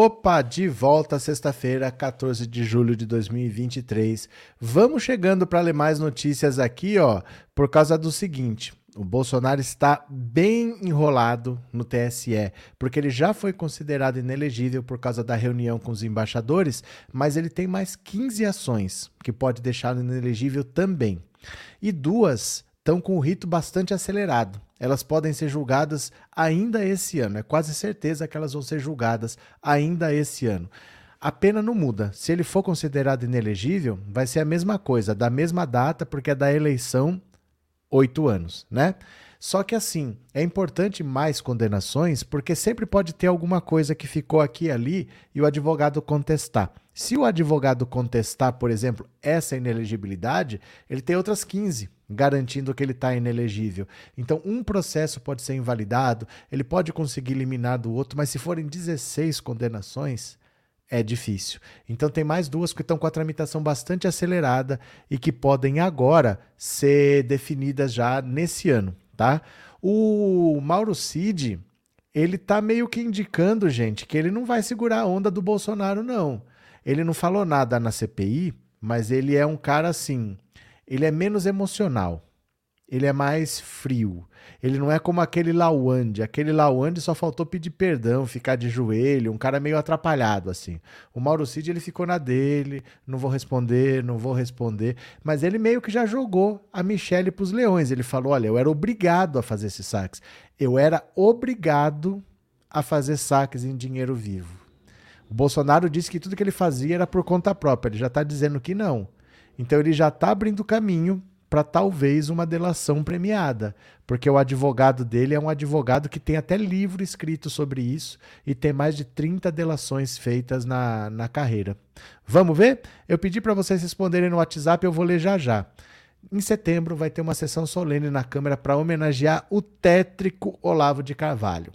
Opa, de volta sexta-feira, 14 de julho de 2023. Vamos chegando para ler mais notícias aqui, ó, por causa do seguinte. O Bolsonaro está bem enrolado no TSE, porque ele já foi considerado inelegível por causa da reunião com os embaixadores, mas ele tem mais 15 ações que pode deixá-lo inelegível também. E duas estão com o rito bastante acelerado. Elas podem ser julgadas ainda esse ano. É quase certeza que elas vão ser julgadas ainda esse ano. A pena não muda. Se ele for considerado inelegível, vai ser a mesma coisa, da mesma data, porque é da eleição oito anos, né? Só que assim, é importante mais condenações, porque sempre pode ter alguma coisa que ficou aqui e ali e o advogado contestar. Se o advogado contestar, por exemplo, essa inelegibilidade, ele tem outras 15 garantindo que ele está inelegível. Então, um processo pode ser invalidado, ele pode conseguir eliminar do outro, mas se forem 16 condenações, é difícil. Então, tem mais duas que estão com a tramitação bastante acelerada e que podem agora ser definidas já nesse ano, tá? O Mauro Cid, ele tá meio que indicando, gente, que ele não vai segurar a onda do Bolsonaro, não. Ele não falou nada na CPI, mas ele é um cara assim. Ele é menos emocional. Ele é mais frio. Ele não é como aquele Lawande. Aquele Lawande só faltou pedir perdão, ficar de joelho, um cara meio atrapalhado assim. O Mauro Cid ele ficou na dele, não vou responder, não vou responder, mas ele meio que já jogou a Michelle para os leões. Ele falou: "Olha, eu era obrigado a fazer esses saques. Eu era obrigado a fazer saques em dinheiro vivo. O Bolsonaro disse que tudo que ele fazia era por conta própria. Ele já está dizendo que não. Então ele já está abrindo caminho para talvez uma delação premiada, porque o advogado dele é um advogado que tem até livro escrito sobre isso e tem mais de 30 delações feitas na, na carreira. Vamos ver? Eu pedi para vocês responderem no WhatsApp, eu vou ler já já. Em setembro vai ter uma sessão solene na Câmara para homenagear o tétrico Olavo de Carvalho.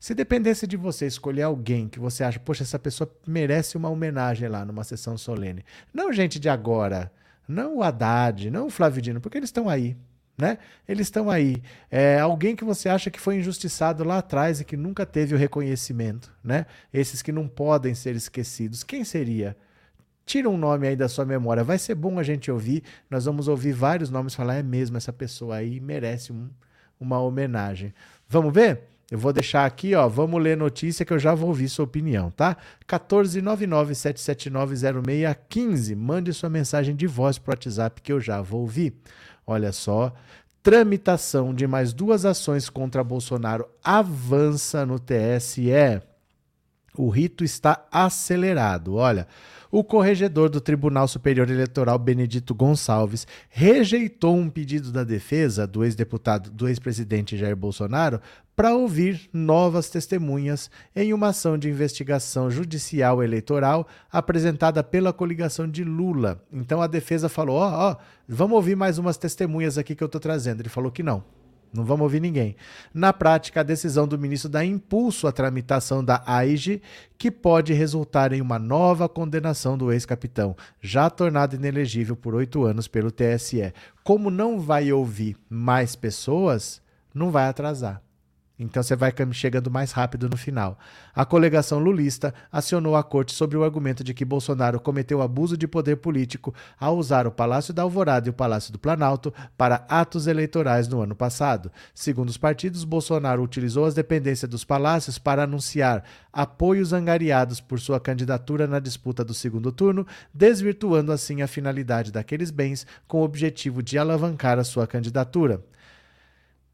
Se dependesse de você escolher alguém que você acha, poxa, essa pessoa merece uma homenagem lá numa sessão solene. Não gente de agora, não o Haddad, não o Flávio Dino, porque eles estão aí. Né? Eles estão aí. É alguém que você acha que foi injustiçado lá atrás e que nunca teve o reconhecimento, né? Esses que não podem ser esquecidos. Quem seria? Tira um nome aí da sua memória. Vai ser bom a gente ouvir. Nós vamos ouvir vários nomes falar, é mesmo, essa pessoa aí merece um, uma homenagem. Vamos ver? Eu vou deixar aqui, ó, vamos ler notícia que eu já vou ouvir sua opinião, tá? 14997790615. Mande sua mensagem de voz pro WhatsApp que eu já vou ouvir. Olha só, tramitação de mais duas ações contra Bolsonaro avança no TSE. O rito está acelerado. Olha, o corregedor do Tribunal Superior Eleitoral, Benedito Gonçalves, rejeitou um pedido da defesa do ex-deputado, do ex-presidente Jair Bolsonaro, para ouvir novas testemunhas em uma ação de investigação judicial eleitoral apresentada pela coligação de Lula. Então a defesa falou: ó, oh, oh, vamos ouvir mais umas testemunhas aqui que eu estou trazendo. Ele falou que não. Não vamos ouvir ninguém. Na prática, a decisão do ministro dá impulso à tramitação da AIG, que pode resultar em uma nova condenação do ex-capitão, já tornado inelegível por oito anos pelo TSE. Como não vai ouvir mais pessoas, não vai atrasar. Então você vai chegando mais rápido no final. A coligação lulista acionou a corte sobre o argumento de que Bolsonaro cometeu abuso de poder político ao usar o Palácio da Alvorada e o Palácio do Planalto para atos eleitorais no ano passado. Segundo os partidos, Bolsonaro utilizou as dependências dos palácios para anunciar apoios angariados por sua candidatura na disputa do segundo turno, desvirtuando assim a finalidade daqueles bens com o objetivo de alavancar a sua candidatura.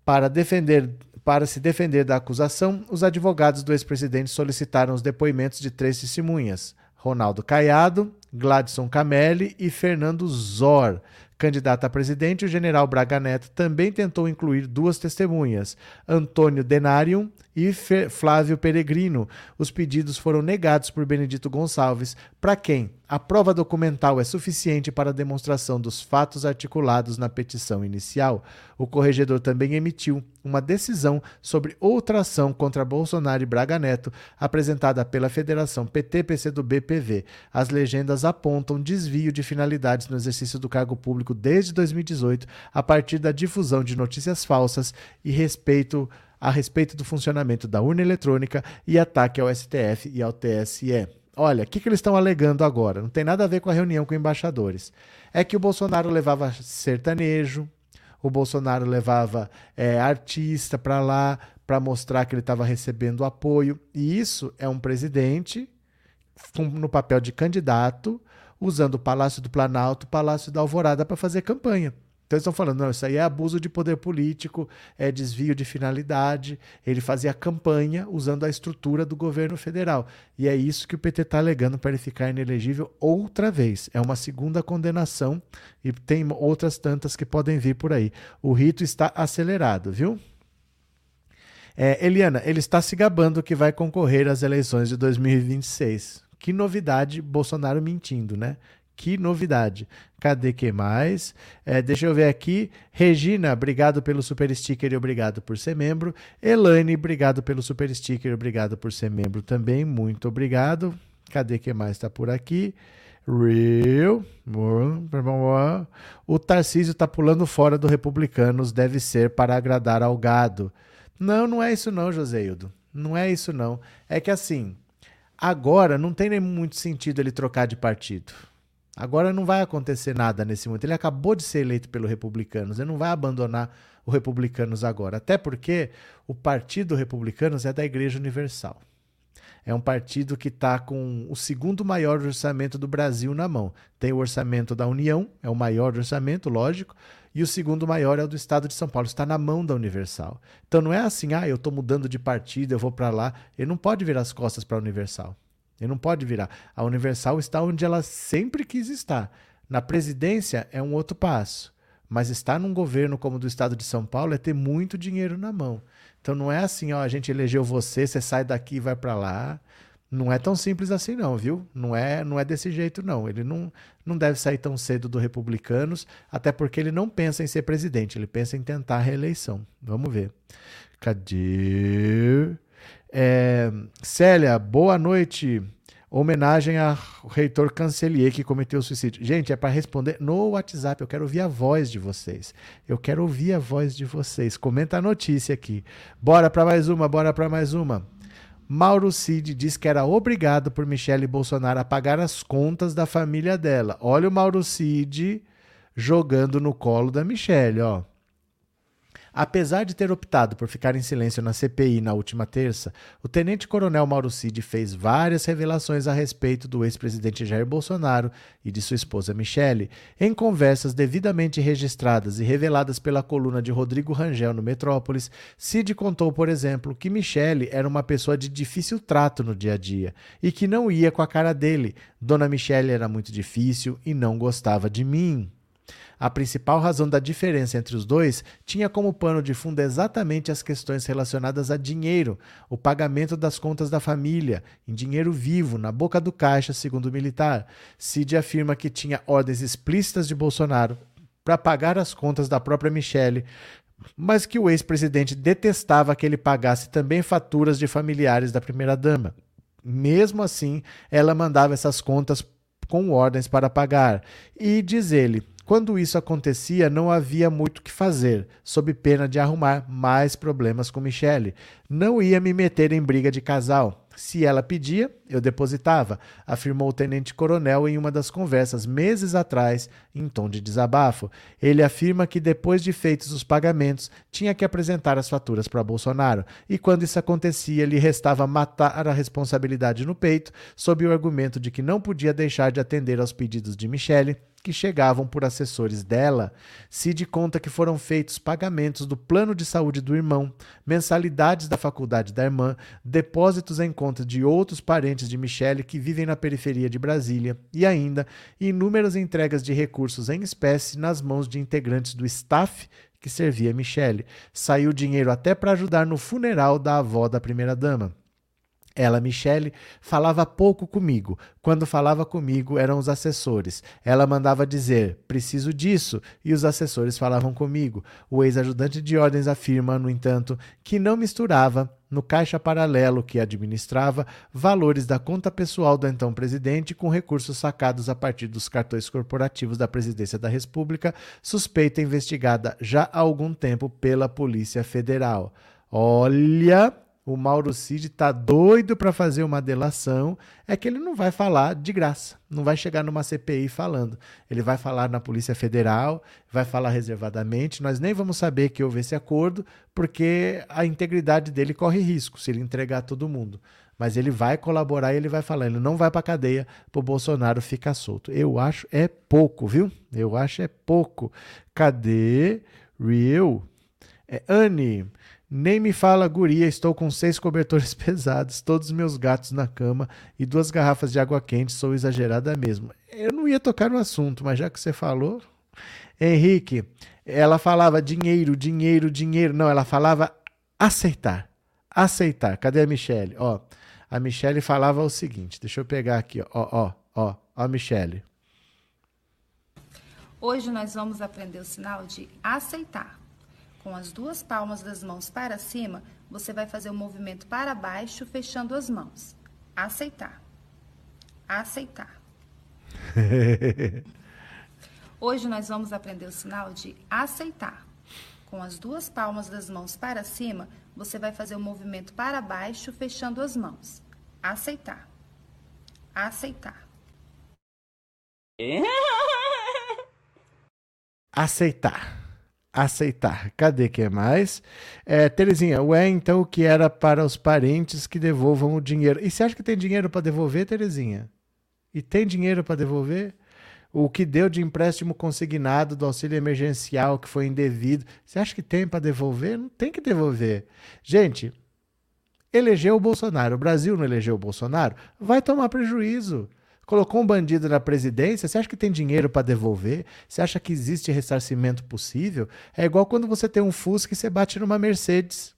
Para defender para se defender da acusação, os advogados do ex-presidente solicitaram os depoimentos de três testemunhas: Ronaldo Caiado, Gladson Camelli e Fernando Zor. Candidato a presidente, o general Braga Neto também tentou incluir duas testemunhas, Antônio Denarium e Flávio Peregrino. Os pedidos foram negados por Benedito Gonçalves, para quem a prova documental é suficiente para a demonstração dos fatos articulados na petição inicial. O corregedor também emitiu uma decisão sobre outra ação contra Bolsonaro e Braga Neto, apresentada pela Federação PT-PCdoB-PV. As legendas apontam desvio de finalidades no exercício do cargo público desde 2018, a partir da difusão de notícias falsas e respeito a respeito do funcionamento da urna eletrônica e ataque ao STF e ao TSE. Olha, o que, que eles estão alegando agora? Não tem nada a ver com a reunião com embaixadores. É que o Bolsonaro levava sertanejo, o Bolsonaro levava é, artista para lá para mostrar que ele estava recebendo apoio. E isso é um presidente no papel de candidato, usando o Palácio do Planalto, o Palácio da Alvorada para fazer campanha. Então eles estão falando, não, isso aí é abuso de poder político, é desvio de finalidade. Ele fazia campanha usando a estrutura do governo federal. E é isso que o PT está alegando para ele ficar inelegível outra vez. É uma segunda condenação e tem outras tantas que podem vir por aí. O rito está acelerado, viu? É, Eliana, ele está se gabando que vai concorrer às eleições de 2026. Que novidade, Bolsonaro mentindo, né? Que novidade. Cadê que mais? É, deixa eu ver aqui. Regina, obrigado pelo super sticker e obrigado por ser membro. Elaine, obrigado pelo super sticker e obrigado por ser membro também. Muito obrigado. Cadê que mais está por aqui? Real. O Tarcísio está pulando fora do Republicanos, deve ser para agradar ao gado. Não, não é isso não, Joseildo. Não é isso não. É que assim, agora não tem nem muito sentido ele trocar de partido. Agora não vai acontecer nada nesse momento. Ele acabou de ser eleito pelo Republicanos. Ele não vai abandonar o Republicanos agora. Até porque o Partido Republicanos é da Igreja Universal. É um partido que está com o segundo maior orçamento do Brasil na mão. Tem o orçamento da União, é o maior orçamento, lógico, e o segundo maior é o do Estado de São Paulo. Está na mão da Universal. Então não é assim, ah, eu estou mudando de partido, eu vou para lá. Ele não pode virar as costas para a Universal. Ele não pode virar. A Universal está onde ela sempre quis estar. Na presidência é um outro passo. Mas estar num governo como o do estado de São Paulo é ter muito dinheiro na mão. Então não é assim, ó, a gente elegeu você, você sai daqui e vai para lá. Não é tão simples assim não, viu? Não é, não é desse jeito não. Ele não, não deve sair tão cedo do Republicanos, até porque ele não pensa em ser presidente, ele pensa em tentar a reeleição. Vamos ver. Cadê? É, Célia, boa noite. Homenagem ao reitor Cancelier que cometeu suicídio. Gente, é para responder no WhatsApp. Eu quero ouvir a voz de vocês. Eu quero ouvir a voz de vocês. Comenta a notícia aqui. Bora para mais uma, bora para mais uma. Mauro Cid diz que era obrigado por Michele Bolsonaro a pagar as contas da família dela. Olha o Mauro Cid jogando no colo da Michele, ó. Apesar de ter optado por ficar em silêncio na CPI na última terça, o tenente-coronel Mauro Cid fez várias revelações a respeito do ex-presidente Jair Bolsonaro e de sua esposa Michele, em conversas devidamente registradas e reveladas pela coluna de Rodrigo Rangel no Metrópolis. Cid contou, por exemplo, que Michele era uma pessoa de difícil trato no dia a dia e que não ia com a cara dele. Dona Michele era muito difícil e não gostava de mim. A principal razão da diferença entre os dois tinha como pano de fundo exatamente as questões relacionadas a dinheiro, o pagamento das contas da família, em dinheiro vivo, na boca do caixa, segundo o militar. Cid afirma que tinha ordens explícitas de Bolsonaro para pagar as contas da própria Michele, mas que o ex-presidente detestava que ele pagasse também faturas de familiares da primeira-dama. Mesmo assim, ela mandava essas contas com ordens para pagar. E, diz ele, quando isso acontecia, não havia muito o que fazer, sob pena de arrumar mais problemas com Michele. Não ia me meter em briga de casal. Se ela pedia, eu depositava, afirmou o tenente-coronel em uma das conversas meses atrás, em tom de desabafo. Ele afirma que depois de feitos os pagamentos, tinha que apresentar as faturas para Bolsonaro, e quando isso acontecia, lhe restava matar a responsabilidade no peito, sob o argumento de que não podia deixar de atender aos pedidos de Michele que chegavam por assessores dela, Cid conta que foram feitos pagamentos do plano de saúde do irmão, mensalidades da faculdade da irmã, depósitos em conta de outros parentes de Michele que vivem na periferia de Brasília e ainda inúmeras entregas de recursos em espécie nas mãos de integrantes do staff que servia Michele. Saiu dinheiro até para ajudar no funeral da avó da primeira-dama. Ela, Michele, falava pouco comigo. Quando falava comigo, eram os assessores. Ela mandava dizer, preciso disso, e os assessores falavam comigo. O ex-ajudante de ordens afirma, no entanto, que não misturava, no caixa paralelo que administrava, valores da conta pessoal do então presidente com recursos sacados a partir dos cartões corporativos da Presidência da República, suspeita investigada já há algum tempo pela Polícia Federal. Olha, o Mauro Cid tá doido para fazer uma delação, é que ele não vai falar de graça, não vai chegar numa CPI falando. Ele vai falar na Polícia Federal, vai falar reservadamente, nós nem vamos saber que houve esse acordo, porque a integridade dele corre risco se ele entregar todo mundo. Mas ele vai colaborar e ele vai falar, ele não vai para cadeia para o Bolsonaro ficar solto. Eu acho é pouco, viu? Eu acho é pouco. Cadê Real? É, Anne, nem me fala, guria, estou com seis cobertores pesados, todos os meus gatos na cama e duas garrafas de água quente, sou exagerada mesmo. Eu não ia tocar no assunto, mas já que você falou. Henrique, ela falava dinheiro, dinheiro, dinheiro. Não, ela falava aceitar. Aceitar. Cadê a Michelle? Ó, a Michelle falava o seguinte: deixa eu pegar aqui, ó, ó, ó, ó, Michelle. Hoje nós vamos aprender o sinal de aceitar. Com as duas palmas das mãos para cima, você vai fazer o movimento para baixo, fechando as mãos. Aceitar. Aceitar. Hoje nós vamos aprender o sinal de aceitar. Com as duas palmas das mãos para cima, você vai fazer o movimento para baixo, fechando as mãos. Aceitar. Aceitar. Aceitar aceitar. Cadê que é mais? É, Terezinha, ué, então o que era para os parentes que devolvam o dinheiro? E você acha que tem dinheiro para devolver, Terezinha? E tem dinheiro para devolver? O que deu de empréstimo consignado do auxílio emergencial que foi indevido, você acha que tem para devolver? Não tem que devolver. Gente, elegeu o Bolsonaro, o Brasil não elegeu o Bolsonaro, vai tomar prejuízo colocou um bandido na presidência, você acha que tem dinheiro para devolver? Você acha que existe ressarcimento possível? É igual quando você tem um Fusca e você bate numa Mercedes.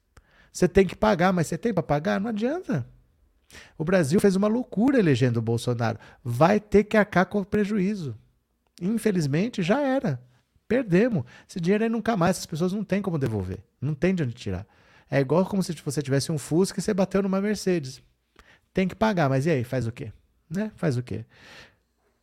Você tem que pagar, mas você tem para pagar? Não adianta. O Brasil fez uma loucura elegendo o Bolsonaro. Vai ter que arcar com prejuízo. Infelizmente, já era. Perdemos. Esse dinheiro aí nunca mais, as pessoas não têm como devolver. Não tem de onde tirar. É igual como se você tivesse um Fusca e você bateu numa Mercedes. Tem que pagar, mas e aí? Faz o quê? Né? Faz o quê?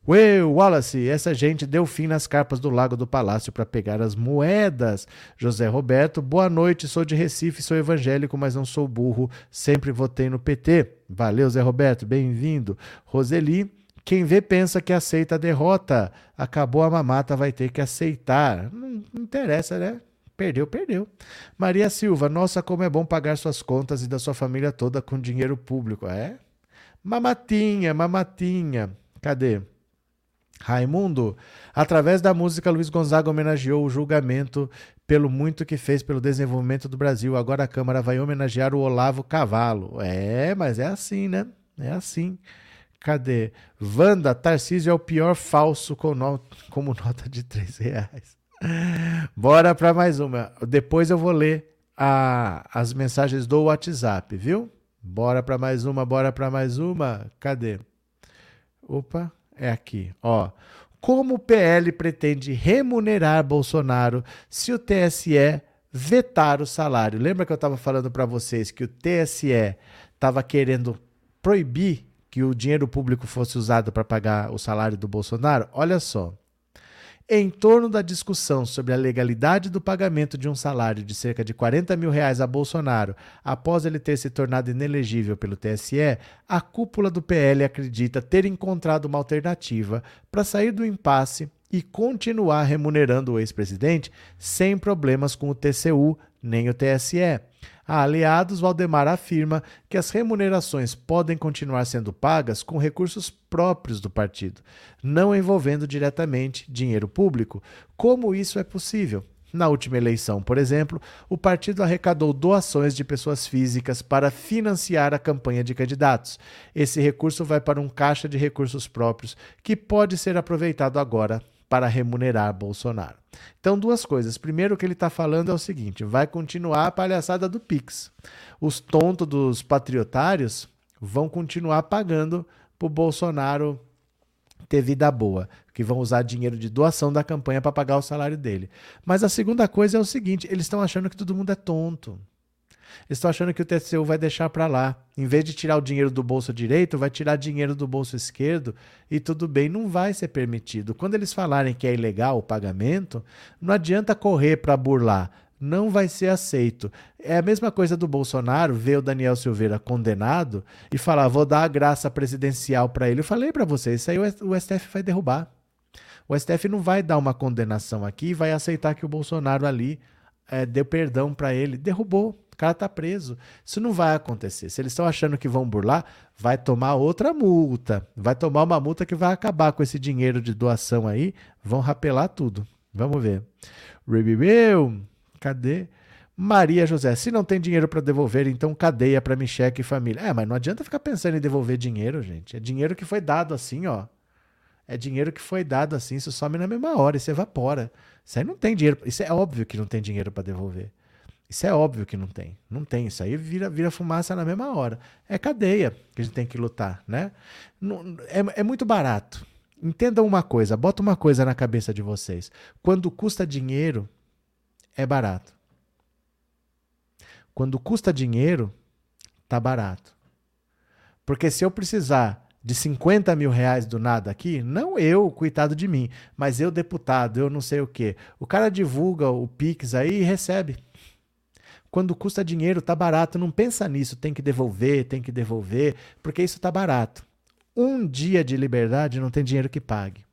Ué, Wallace, essa gente deu fim nas carpas do Lago do Palácio para pegar as moedas. José Roberto, boa noite, sou de Recife, sou evangélico, mas não sou burro, sempre votei no PT. Valeu, Zé Roberto, bem-vindo. Roseli, quem vê pensa que aceita a derrota. Acabou a mamata, vai ter que aceitar. Não interessa, né? Perdeu, perdeu. Maria Silva, nossa, como é bom pagar suas contas e da sua família toda com dinheiro público. É? Mamatinha, mamatinha. Cadê? Raimundo, através da música, Luiz Gonzaga homenageou o julgamento pelo muito que fez pelo desenvolvimento do Brasil. Agora a Câmara vai homenagear o Olavo Cavalo. É, mas é assim, né? É assim. Cadê? Wanda, Tarcísio é o pior falso com no... como nota de três reais. Bora para mais uma. Depois eu vou ler a... as mensagens do WhatsApp, viu? Bora para mais uma, bora para mais uma. Cadê? Opa, é aqui. Ó, como o PL pretende remunerar Bolsonaro se o TSE vetar o salário? Lembra que eu estava falando para vocês que o TSE estava querendo proibir que o dinheiro público fosse usado para pagar o salário do Bolsonaro? Olha só. Em torno da discussão sobre a legalidade do pagamento de um salário de cerca de 40 mil reais a Bolsonaro após ele ter se tornado inelegível pelo TSE, a cúpula do PL acredita ter encontrado uma alternativa para sair do impasse e continuar remunerando o ex-presidente sem problemas com o TCU nem o TSE. A Aliados, Valdemar afirma que as remunerações podem continuar sendo pagas com recursos próprios do partido, não envolvendo diretamente dinheiro público. Como isso é possível? Na última eleição, por exemplo, o partido arrecadou doações de pessoas físicas para financiar a campanha de candidatos. Esse recurso vai para um caixa de recursos próprios que pode ser aproveitado agora para remunerar Bolsonaro. Então, duas coisas. Primeiro, o que ele está falando é o seguinte: vai continuar a palhaçada do Pix. Os tontos dos patriotários vão continuar pagando para o Bolsonaro ter vida boa, que vão usar dinheiro de doação da campanha para pagar o salário dele. Mas a segunda coisa é o seguinte: eles estão achando que todo mundo é tonto. Estão achando que o TCU vai deixar para lá. Em vez de tirar o dinheiro do bolso direito, vai tirar dinheiro do bolso esquerdo e tudo bem, não vai ser permitido. Quando eles falarem que é ilegal o pagamento, não adianta correr para burlar. não vai ser aceito. É a mesma coisa do Bolsonaro ver o Daniel Silveira condenado e falar, vou dar a graça presidencial para ele. Eu falei para vocês, isso aí o STF vai derrubar. O STF não vai dar uma condenação aqui vai aceitar que o Bolsonaro ali é, deu perdão para ele. Derrubou. O cara tá preso. Isso não vai acontecer. Se eles estão achando que vão burlar, vai tomar outra multa. Vai tomar uma multa que vai acabar com esse dinheiro de doação aí. Vão rapelar tudo. Vamos ver. Meu, cadê? Maria José, se não tem dinheiro para devolver, então cadeia para Micheque e família. É, mas não adianta ficar pensando em devolver dinheiro, gente. É dinheiro que foi dado assim, ó. É dinheiro que foi dado assim, isso some na mesma hora, isso evapora. Isso aí não tem dinheiro. Isso é óbvio que não tem dinheiro para devolver. Isso é óbvio que não tem. Não tem. Isso aí vira, vira fumaça na mesma hora. É cadeia que a gente tem que lutar, né? é, é muito barato. Entendam uma coisa, bota uma coisa na cabeça de vocês. Quando custa dinheiro, é barato. Quando custa dinheiro, tá barato. Porque se eu precisar de 50 mil reais do nada aqui, não eu, coitado de mim, mas eu, deputado, eu não sei o quê. O cara divulga o Pix aí e recebe. Quando custa dinheiro, tá barato. Não pensa nisso, tem que devolver, tem que devolver, porque isso tá barato. Um dia de liberdade não tem dinheiro que pague.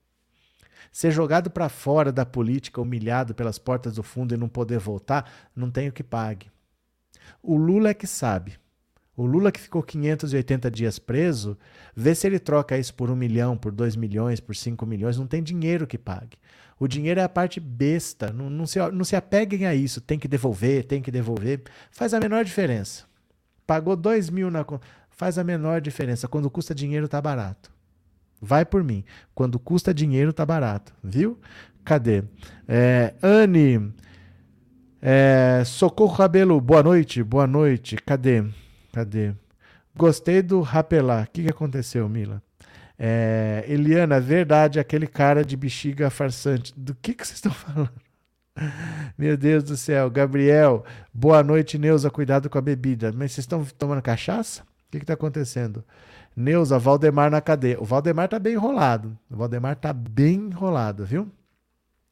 Ser jogado para fora da política, humilhado pelas portas do fundo e não poder voltar, não tem o que pague. O Lula é que sabe. O Lula que ficou 580 dias preso, vê se ele troca isso por um milhão, por dois milhões, por cinco milhões, não tem dinheiro que pague. O dinheiro é a parte besta. Não, não, se, não se apeguem a isso. Tem que devolver, tem que devolver. Faz a menor diferença. Pagou dois mil na conta. Faz a menor diferença. Quando custa dinheiro, tá barato. Vai por mim. Quando custa dinheiro, tá barato. Viu? Cadê? É, Anne. É, Socorro Rabelo, boa noite, boa noite. Cadê? Cadê? Gostei do rapelar. O que, que aconteceu, Mila? É, Eliana, verdade, aquele cara de bexiga farsante. Do que, que vocês estão falando? Meu Deus do céu. Gabriel, boa noite, Neuza. Cuidado com a bebida. Mas vocês estão tomando cachaça? O que está acontecendo? Neuza, Valdemar na cadeia. O Valdemar tá bem enrolado. O Valdemar tá bem enrolado, viu?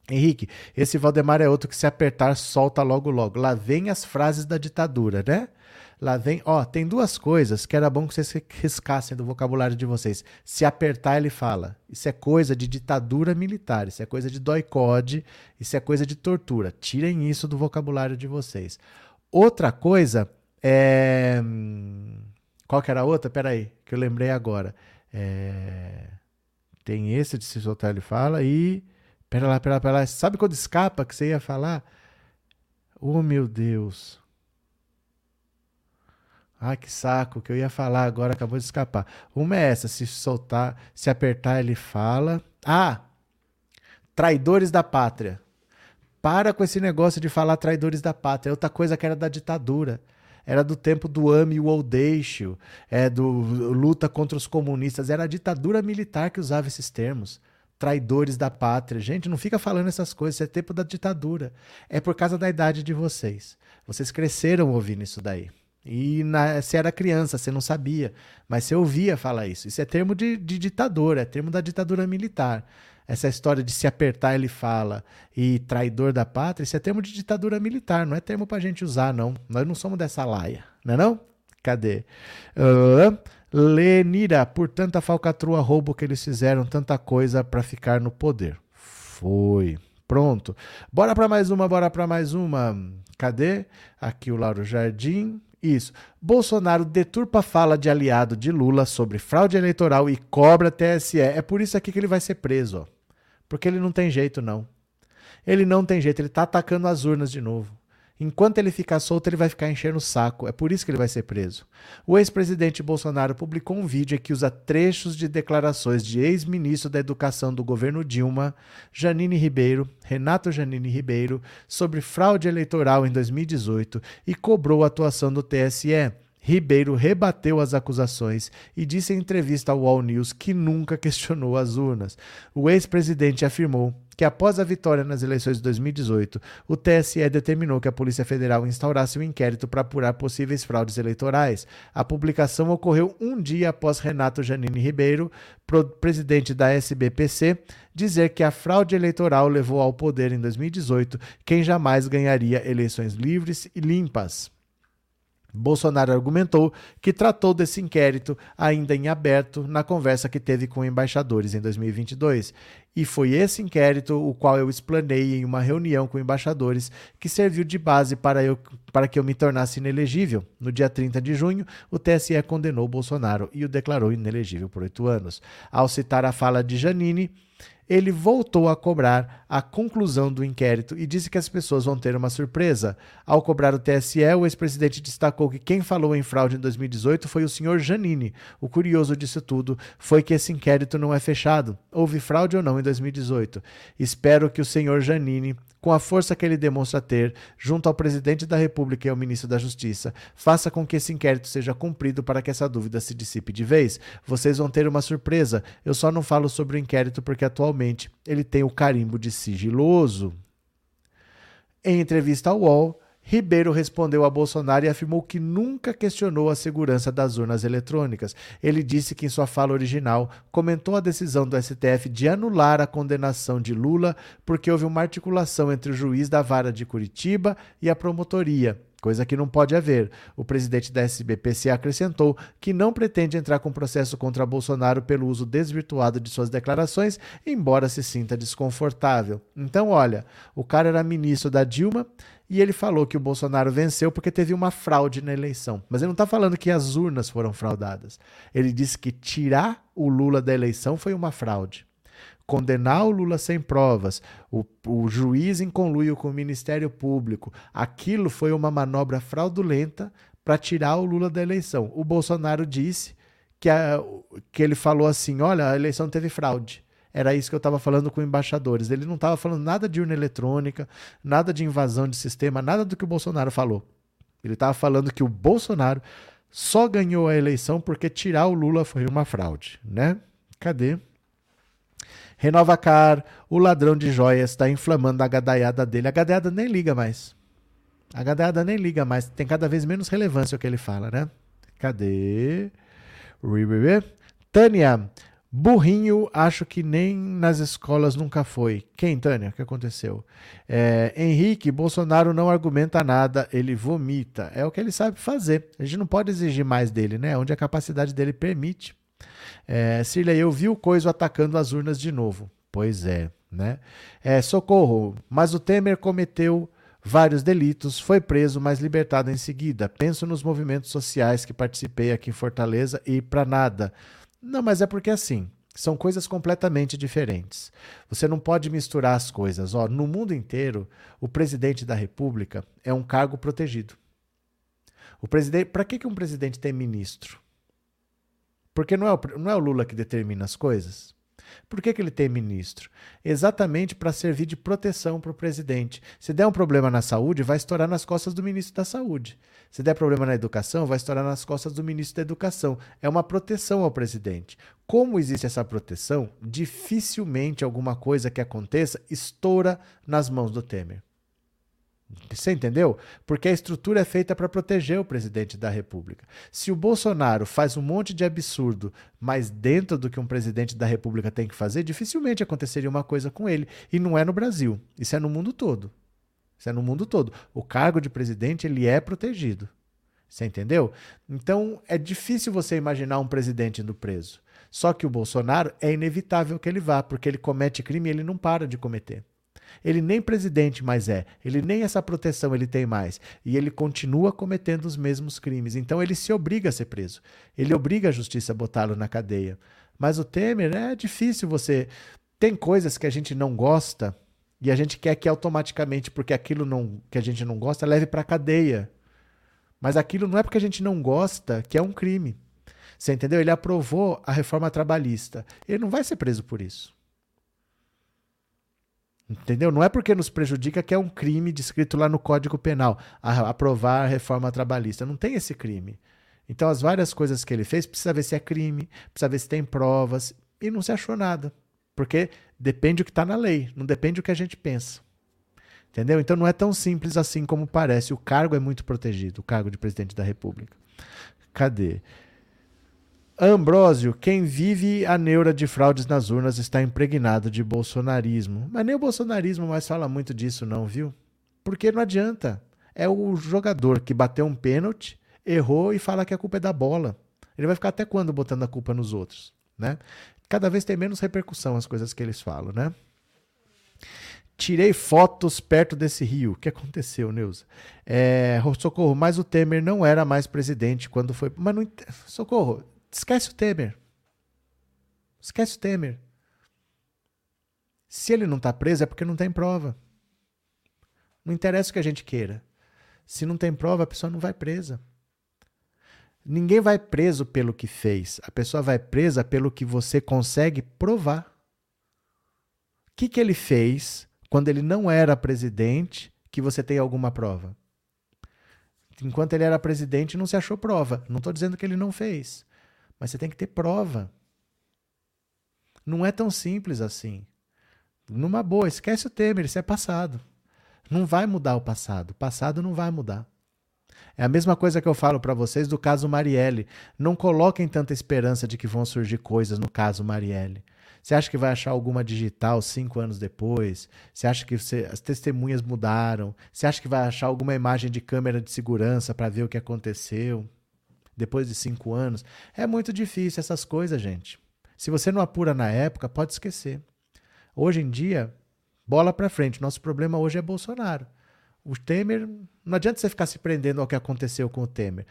Henrique, esse Valdemar é outro que se apertar solta logo logo. Lá vem as frases da ditadura, né? Lá vem, ó, tem duas coisas que era bom que vocês riscassem do vocabulário de vocês. Se apertar, ele fala. Isso é coisa de ditadura militar, isso é coisa de doicode, isso é coisa de tortura. Tirem isso do vocabulário de vocês. Outra coisa é. Qual que era a outra? Peraí, que eu lembrei agora. É... Tem esse de se soltar, ele fala, e. Pera lá, pera lá, pera lá. Sabe quando escapa que você ia falar? Oh, meu Deus. Ah, que saco, que eu ia falar agora, acabou de escapar. Uma é essa, se soltar, se apertar, ele fala. Ah, traidores da pátria. Para com esse negócio de falar traidores da pátria. É outra coisa que era da ditadura. Era do tempo do ame o odeio, é do luta contra os comunistas. Era a ditadura militar que usava esses termos. Traidores da pátria. Gente, não fica falando essas coisas. Isso é tempo da ditadura. É por causa da idade de vocês. Vocês cresceram ouvindo isso daí. E na, você era criança, você não sabia, mas você ouvia falar isso. Isso é termo de, de ditador, é termo da ditadura militar. Essa história de se apertar, ele fala, e traidor da pátria, isso é termo de ditadura militar, não é termo pra gente usar, não. Nós não somos dessa laia, não é não? Cadê? Uh, Lenira, por tanta falcatrua roubo que eles fizeram, tanta coisa para ficar no poder. Foi. Pronto. Bora para mais uma, bora para mais uma. Cadê? Aqui o Lauro Jardim. Isso. Bolsonaro deturpa fala de aliado de Lula sobre fraude eleitoral e cobra TSE. É por isso aqui que ele vai ser preso, ó. Porque ele não tem jeito, não. Ele não tem jeito, ele tá atacando as urnas de novo. Enquanto ele ficar solto, ele vai ficar enchendo o saco. É por isso que ele vai ser preso. O ex-presidente Bolsonaro publicou um vídeo que usa trechos de declarações de ex-ministro da Educação do governo Dilma, Janine Ribeiro, Renato Janine Ribeiro, sobre fraude eleitoral em 2018 e cobrou a atuação do TSE. Ribeiro rebateu as acusações e disse em entrevista ao All News que nunca questionou as urnas. O ex-presidente afirmou que após a vitória nas eleições de 2018, o TSE determinou que a Polícia Federal instaurasse um inquérito para apurar possíveis fraudes eleitorais. A publicação ocorreu um dia após Renato Janine Ribeiro, presidente da SBPC, dizer que a fraude eleitoral levou ao poder em 2018 quem jamais ganharia eleições livres e limpas. Bolsonaro argumentou que tratou desse inquérito ainda em aberto na conversa que teve com embaixadores em 2022. E foi esse inquérito o qual eu explanei em uma reunião com embaixadores que serviu de base para, eu, para que eu me tornasse inelegível. No dia 30 de junho, o TSE condenou Bolsonaro e o declarou inelegível por oito anos. Ao citar a fala de Janine, ele voltou a cobrar a conclusão do inquérito e disse que as pessoas vão ter uma surpresa. Ao cobrar o TSE, o ex-presidente destacou que quem falou em fraude em 2018 foi o senhor Janine. O curioso disso tudo foi que esse inquérito não é fechado. Houve fraude ou não em 2018? Espero que o senhor Janine com a força que ele demonstra ter, junto ao presidente da República e ao ministro da Justiça, faça com que esse inquérito seja cumprido para que essa dúvida se dissipe de vez. Vocês vão ter uma surpresa. Eu só não falo sobre o inquérito porque atualmente ele tem o carimbo de sigiloso. Em entrevista ao UOL, Ribeiro respondeu a Bolsonaro e afirmou que nunca questionou a segurança das urnas eletrônicas. Ele disse que, em sua fala original, comentou a decisão do STF de anular a condenação de Lula porque houve uma articulação entre o juiz da vara de Curitiba e a promotoria coisa que não pode haver. O presidente da SBPC acrescentou que não pretende entrar com processo contra Bolsonaro pelo uso desvirtuado de suas declarações, embora se sinta desconfortável. Então, olha, o cara era ministro da Dilma e ele falou que o Bolsonaro venceu porque teve uma fraude na eleição. Mas ele não está falando que as urnas foram fraudadas. Ele disse que tirar o Lula da eleição foi uma fraude condenar o Lula sem provas, o, o juiz em conluio com o Ministério Público, aquilo foi uma manobra fraudulenta para tirar o Lula da eleição. O Bolsonaro disse que, a, que ele falou assim: olha, a eleição teve fraude. Era isso que eu estava falando com embaixadores. Ele não estava falando nada de urna eletrônica, nada de invasão de sistema, nada do que o Bolsonaro falou. Ele estava falando que o Bolsonaro só ganhou a eleição porque tirar o Lula foi uma fraude, né? Cadê? Renovacar, o ladrão de joias está inflamando a gadaiada dele. A gadaiada nem liga mais. A gadaiada nem liga mais. Tem cada vez menos relevância o que ele fala, né? Cadê? Tânia, burrinho, acho que nem nas escolas nunca foi. Quem, Tânia? O que aconteceu? É, Henrique, Bolsonaro não argumenta nada, ele vomita. É o que ele sabe fazer. A gente não pode exigir mais dele, né? Onde a capacidade dele permite. É, eu vi o Coiso atacando as urnas de novo. Pois é, né? É, socorro, mas o Temer cometeu vários delitos, foi preso, mas libertado em seguida. Penso nos movimentos sociais que participei aqui em Fortaleza e para nada. Não, mas é porque assim, são coisas completamente diferentes. Você não pode misturar as coisas. Ó, no mundo inteiro, o presidente da República é um cargo protegido. O presidente, para que, que um presidente tem ministro? Porque não é o, não é o Lula que determina as coisas. Por que, que ele tem ministro? Exatamente para servir de proteção para o presidente. Se der um problema na saúde, vai estourar nas costas do ministro da Saúde. Se der problema na educação, vai estourar nas costas do ministro da Educação. É uma proteção ao presidente. Como existe essa proteção, dificilmente alguma coisa que aconteça estoura nas mãos do Temer. Você entendeu? Porque a estrutura é feita para proteger o presidente da República. Se o Bolsonaro faz um monte de absurdo, mas dentro do que um presidente da República tem que fazer, dificilmente aconteceria uma coisa com ele. E não é no Brasil. Isso é no mundo todo. Isso é no mundo todo. O cargo de presidente ele é protegido. Você entendeu? Então é difícil você imaginar um presidente indo preso. Só que o Bolsonaro é inevitável que ele vá, porque ele comete crime e ele não para de cometer. Ele nem presidente mais é, ele nem essa proteção ele tem mais. E ele continua cometendo os mesmos crimes. Então ele se obriga a ser preso. Ele obriga a justiça a botá-lo na cadeia. Mas o Temer é difícil você. Tem coisas que a gente não gosta e a gente quer que automaticamente, porque aquilo não, que a gente não gosta, leve para a cadeia. Mas aquilo não é porque a gente não gosta que é um crime. Você entendeu? Ele aprovou a reforma trabalhista. Ele não vai ser preso por isso. Entendeu? Não é porque nos prejudica que é um crime descrito lá no Código Penal, a aprovar a reforma trabalhista. Não tem esse crime. Então, as várias coisas que ele fez, precisa ver se é crime, precisa ver se tem provas, e não se achou nada. Porque Depende do que está na lei, não depende do que a gente pensa. Entendeu? Então não é tão simples assim como parece. O cargo é muito protegido, o cargo de presidente da República. Cadê? Ambrósio, quem vive a neura de fraudes nas urnas está impregnado de bolsonarismo. Mas nem o bolsonarismo mais fala muito disso, não, viu? Porque não adianta. É o jogador que bateu um pênalti, errou e fala que a culpa é da bola. Ele vai ficar até quando botando a culpa nos outros, né? Cada vez tem menos repercussão as coisas que eles falam, né? Tirei fotos perto desse rio. O que aconteceu, Neuza? É, socorro, mas o Temer não era mais presidente quando foi. Mas não. Socorro, esquece o Temer. Esquece o Temer. Se ele não está preso é porque não tem prova. Não interessa o que a gente queira. Se não tem prova, a pessoa não vai presa. Ninguém vai preso pelo que fez. A pessoa vai presa pelo que você consegue provar. O que, que ele fez quando ele não era presidente que você tem alguma prova? Enquanto ele era presidente, não se achou prova. Não estou dizendo que ele não fez. Mas você tem que ter prova. Não é tão simples assim. Numa boa, esquece o Temer, isso é passado. Não vai mudar o passado. O passado não vai mudar. É a mesma coisa que eu falo para vocês do caso Marielle. Não coloquem tanta esperança de que vão surgir coisas no caso Marielle. Você acha que vai achar alguma digital cinco anos depois? Você acha que você, as testemunhas mudaram? Você acha que vai achar alguma imagem de câmera de segurança para ver o que aconteceu depois de cinco anos? É muito difícil essas coisas, gente. Se você não apura na época, pode esquecer. Hoje em dia, bola para frente. Nosso problema hoje é Bolsonaro. O Temer, não adianta você ficar se prendendo ao que aconteceu com o Temer.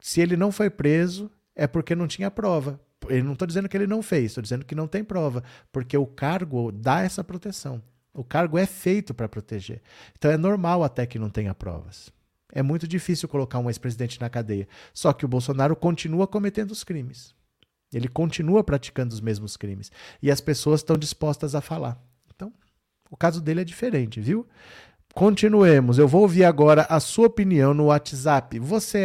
Se ele não foi preso, é porque não tinha prova. Eu não estou dizendo que ele não fez, estou dizendo que não tem prova, porque o cargo dá essa proteção. O cargo é feito para proteger. Então é normal até que não tenha provas. É muito difícil colocar um ex-presidente na cadeia. Só que o Bolsonaro continua cometendo os crimes. Ele continua praticando os mesmos crimes. E as pessoas estão dispostas a falar. Então, o caso dele é diferente, viu? Continuemos. Eu vou ouvir agora a sua opinião no WhatsApp. Você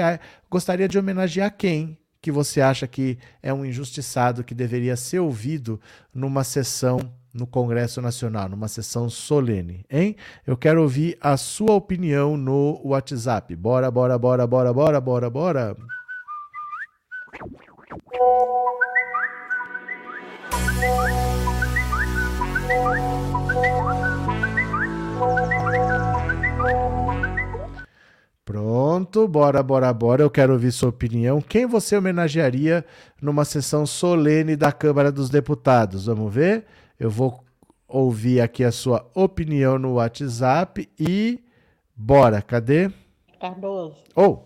gostaria de homenagear quem que você acha que é um injustiçado que deveria ser ouvido numa sessão no Congresso Nacional, numa sessão solene, hein? Eu quero ouvir a sua opinião no WhatsApp. Bora, bora, bora, bora, bora, bora, bora. Pronto, bora, bora, bora. Eu quero ouvir sua opinião. Quem você homenagearia numa sessão solene da Câmara dos Deputados? Vamos ver? Eu vou ouvir aqui a sua opinião no WhatsApp e bora. Cadê? Cardoso. Oh.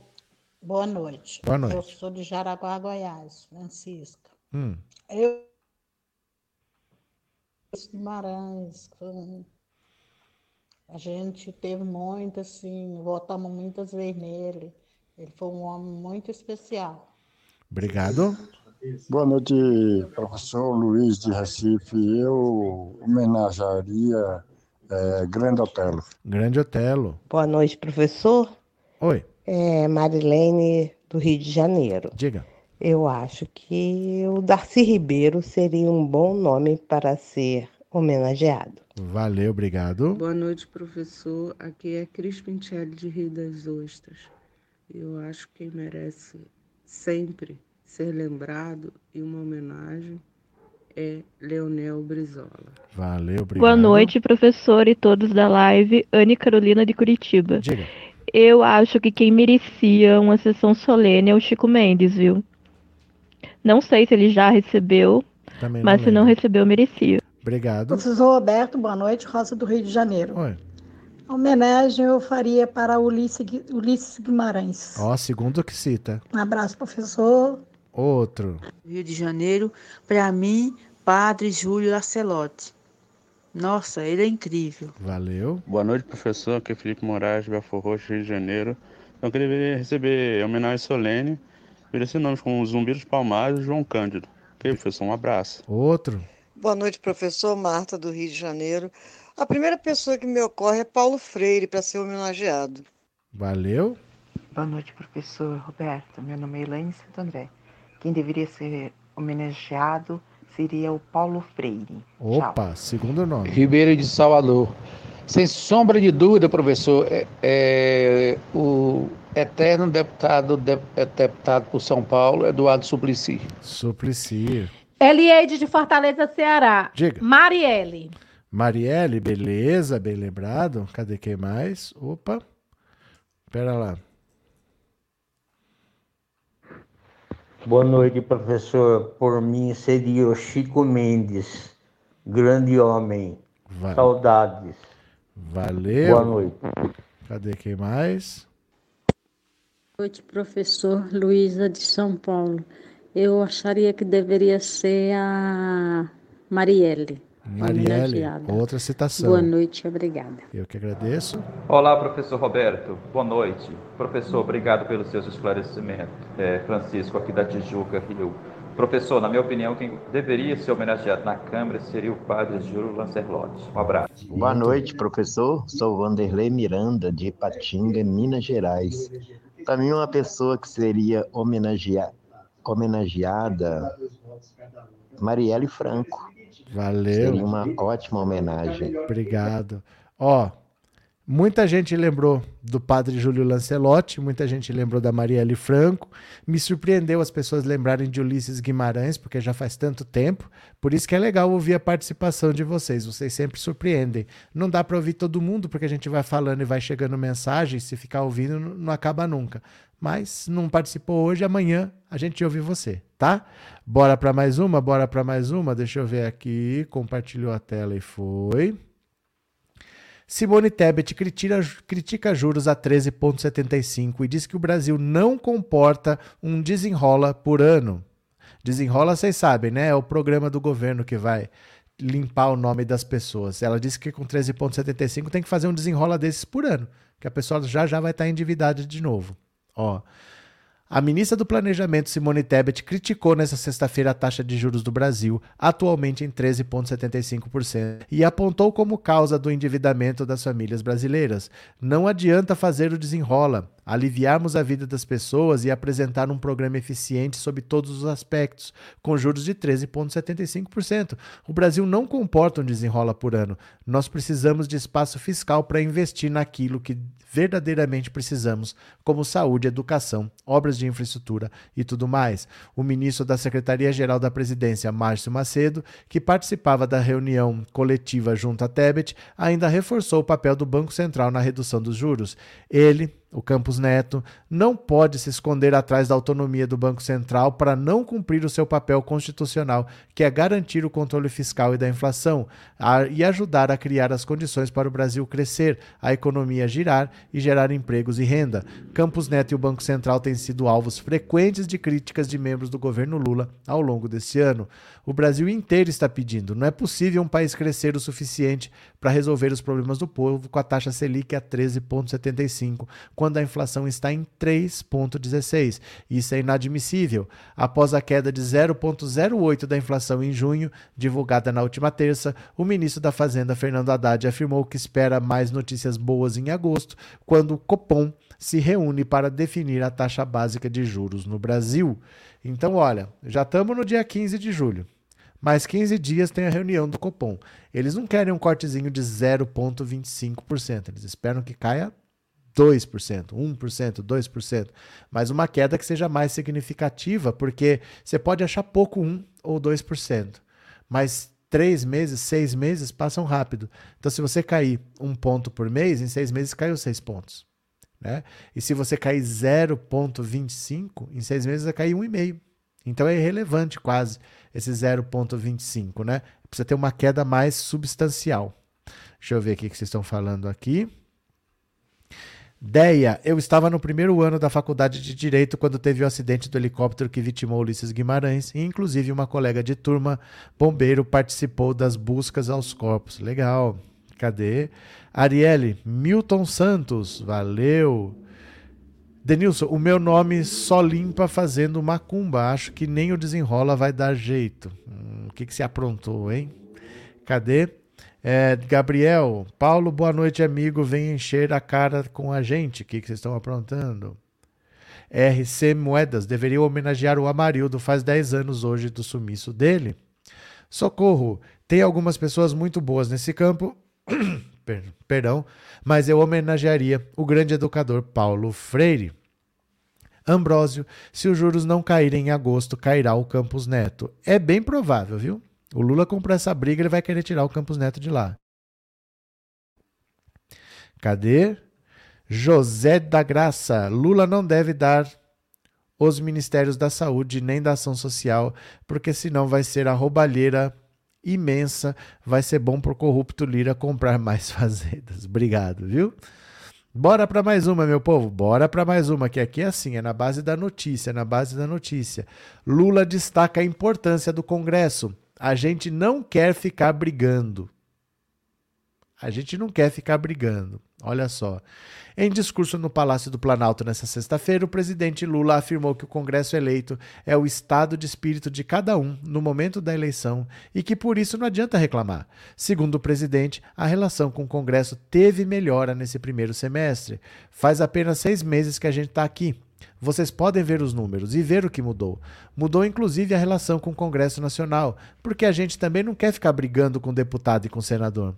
Boa noite. Boa noite. Eu sou de Jaraguá, Goiás, Francisca. Hum. Eu Guimarães, a gente teve muito, assim, votamos muitas vezes nele. Ele foi um homem muito especial. Obrigado. Boa noite, professor Luiz de Recife. Eu homenagearia é, Grande Otelo. Grande Otelo. Boa noite, professor. Oi. É Marilene, do Rio de Janeiro. Diga. Eu acho que o Darcy Ribeiro seria um bom nome para ser homenageado. Valeu, obrigado. Boa noite, professor. Aqui é Cris Pintelli de Rio das Ostras. Eu acho que merece sempre ser lembrado e uma homenagem é Leonel Brizola. Valeu, obrigado. Boa noite, professor e todos da live. Anne Carolina de Curitiba. Diga. Eu acho que quem merecia uma sessão solene é o Chico Mendes, viu? Não sei se ele já recebeu, Também mas se lembro. não recebeu, merecia. Obrigado. Professor Roberto, boa noite, Rosa do Rio de Janeiro. Oi. A homenagem eu faria para Ulisses, Gui- Ulisses Guimarães. Ó, segundo que cita. Um abraço, professor. Outro. Rio de Janeiro, para mim, Padre Júlio Lacelotti. Nossa, ele é incrível. Valeu. Boa noite, professor. Aqui é Felipe Moraes, Belfor Roxo, Rio de Janeiro. Eu queria receber homenagem solene, merecer nomes como Zumbi dos Palmares e João Cândido. Ok, professor? Um abraço. Outro. Boa noite, professor Marta, do Rio de Janeiro. A primeira pessoa que me ocorre é Paulo Freire, para ser homenageado. Valeu. Boa noite, professor Roberto. Meu nome é Elaine Santo André. Quem deveria ser homenageado seria o Paulo Freire. Opa, segundo nome. Ribeiro de Salvador. Sem sombra de dúvida, professor, é, é o eterno deputado, de, é deputado por São Paulo, Eduardo Suplicy. Suplicy. Elieide de Fortaleza, Ceará. Diga. Marielle. Marielle, beleza, bem lembrado. Cadê quem mais? Opa. Pera lá. Boa noite, professor. Por mim seria o Chico Mendes, grande homem. Saudades. Valeu. Boa noite. Cadê quem mais? Boa noite, professor Luísa de São Paulo. Eu acharia que deveria ser a Marielle. Marielle, homenageada. outra citação. Boa noite, obrigada. Eu que agradeço. Olá, professor Roberto. Boa noite. Professor, obrigado pelos seus esclarecimentos. É, Francisco, aqui da Tijuca, Rio. Professor, na minha opinião, quem deveria ser homenageado na Câmara seria o padre Júlio Lancelotti. Um abraço. Boa noite, professor. Sou Vanderlei Miranda, de Ipatinga, Minas Gerais. Para mim, uma pessoa que seria homenagea... homenageada, Marielle Franco. Valeu. Seria uma ótima homenagem. Obrigado. Ó, muita gente lembrou do padre Júlio Lancelotti, muita gente lembrou da Marielle Franco. Me surpreendeu as pessoas lembrarem de Ulisses Guimarães, porque já faz tanto tempo. Por isso que é legal ouvir a participação de vocês. Vocês sempre surpreendem. Não dá para ouvir todo mundo, porque a gente vai falando e vai chegando mensagem. Se ficar ouvindo, não acaba nunca. Mas não participou hoje, amanhã a gente ouve você, tá? Bora para mais uma, bora para mais uma. Deixa eu ver aqui. Compartilhou a tela e foi. Simone Tebet critica, critica juros a 13,75 e diz que o Brasil não comporta um desenrola por ano. Desenrola, vocês sabem, né? É o programa do governo que vai limpar o nome das pessoas. Ela disse que com 13,75 tem que fazer um desenrola desses por ano, que a pessoa já já vai estar endividada de novo. Ó. A ministra do Planejamento, Simone Tebet, criticou nesta sexta-feira a taxa de juros do Brasil, atualmente em 13,75%, e apontou como causa do endividamento das famílias brasileiras. Não adianta fazer o desenrola, aliviarmos a vida das pessoas e apresentar um programa eficiente sob todos os aspectos, com juros de 13,75%. O Brasil não comporta um desenrola por ano. Nós precisamos de espaço fiscal para investir naquilo que verdadeiramente precisamos, como saúde, educação, obras de infraestrutura e tudo mais. O ministro da Secretaria-Geral da Presidência, Márcio Macedo, que participava da reunião coletiva junto a Tebet, ainda reforçou o papel do Banco Central na redução dos juros. Ele, o Campos Neto, não pode se esconder atrás da autonomia do Banco Central para não cumprir o seu papel constitucional, que é garantir o controle fiscal e da inflação, e ajudar a criar as condições para o Brasil crescer, a economia girar e gerar empregos e renda. Campos Neto e o Banco Central têm sido alvos frequentes de críticas de membros do governo Lula ao longo desse ano. O Brasil inteiro está pedindo. Não é possível um país crescer o suficiente para resolver os problemas do povo com a taxa Selic a 13,75, quando a inflação está em 3,16. Isso é inadmissível. Após a queda de 0,08 da inflação em junho, divulgada na última terça, o ministro da Fazenda, Fernando Haddad, afirmou que espera mais notícias boas em agosto, quando o Copom se reúne para definir a taxa básica de juros no Brasil. Então, olha, já estamos no dia 15 de julho. Mais 15 dias tem a reunião do Copom. Eles não querem um cortezinho de 0,25%. Eles esperam que caia 2%, 1%, 2%, mas uma queda que seja mais significativa, porque você pode achar pouco 1 ou 2%, mas três meses, seis meses passam rápido. Então, se você cair um ponto por mês, em seis meses caiu seis pontos. Né? E se você cair 0,25, em seis meses vai cair 1,5. Então é irrelevante quase esse 0,25, né? Precisa ter uma queda mais substancial. Deixa eu ver o que vocês estão falando aqui. Deia, eu estava no primeiro ano da faculdade de Direito quando teve o acidente do helicóptero que vitimou Ulisses Guimarães e, inclusive, uma colega de turma, bombeiro, participou das buscas aos corpos. Legal. Cadê? Arielle, Milton Santos, valeu. Denilson, o meu nome só limpa fazendo macumba. Acho que nem o desenrola vai dar jeito. Hum, o que, que se aprontou, hein? Cadê? É, Gabriel, Paulo, boa noite, amigo. Vem encher a cara com a gente. O que, que vocês estão aprontando? RC Moedas, deveria homenagear o Amarildo. Faz 10 anos hoje do sumiço dele. Socorro, tem algumas pessoas muito boas nesse campo, perdão, mas eu homenagearia o grande educador Paulo Freire. Ambrósio, se os juros não caírem em agosto, cairá o Campos Neto. É bem provável, viu? O Lula comprou essa briga, ele vai querer tirar o Campos Neto de lá. Cadê? José da Graça. Lula não deve dar os ministérios da saúde nem da ação social, porque senão vai ser a roubalheira imensa. Vai ser bom pro corrupto Lira comprar mais fazendas. Obrigado, viu? Bora para mais uma, meu povo. Bora para mais uma, que aqui é assim, é na base da notícia, é na base da notícia. Lula destaca a importância do Congresso. A gente não quer ficar brigando. A gente não quer ficar brigando. Olha só. Em discurso no Palácio do Planalto nesta sexta-feira, o presidente Lula afirmou que o Congresso eleito é o estado de espírito de cada um no momento da eleição e que por isso não adianta reclamar. Segundo o presidente, a relação com o Congresso teve melhora nesse primeiro semestre. Faz apenas seis meses que a gente está aqui. Vocês podem ver os números e ver o que mudou. Mudou inclusive a relação com o Congresso Nacional, porque a gente também não quer ficar brigando com deputado e com senador.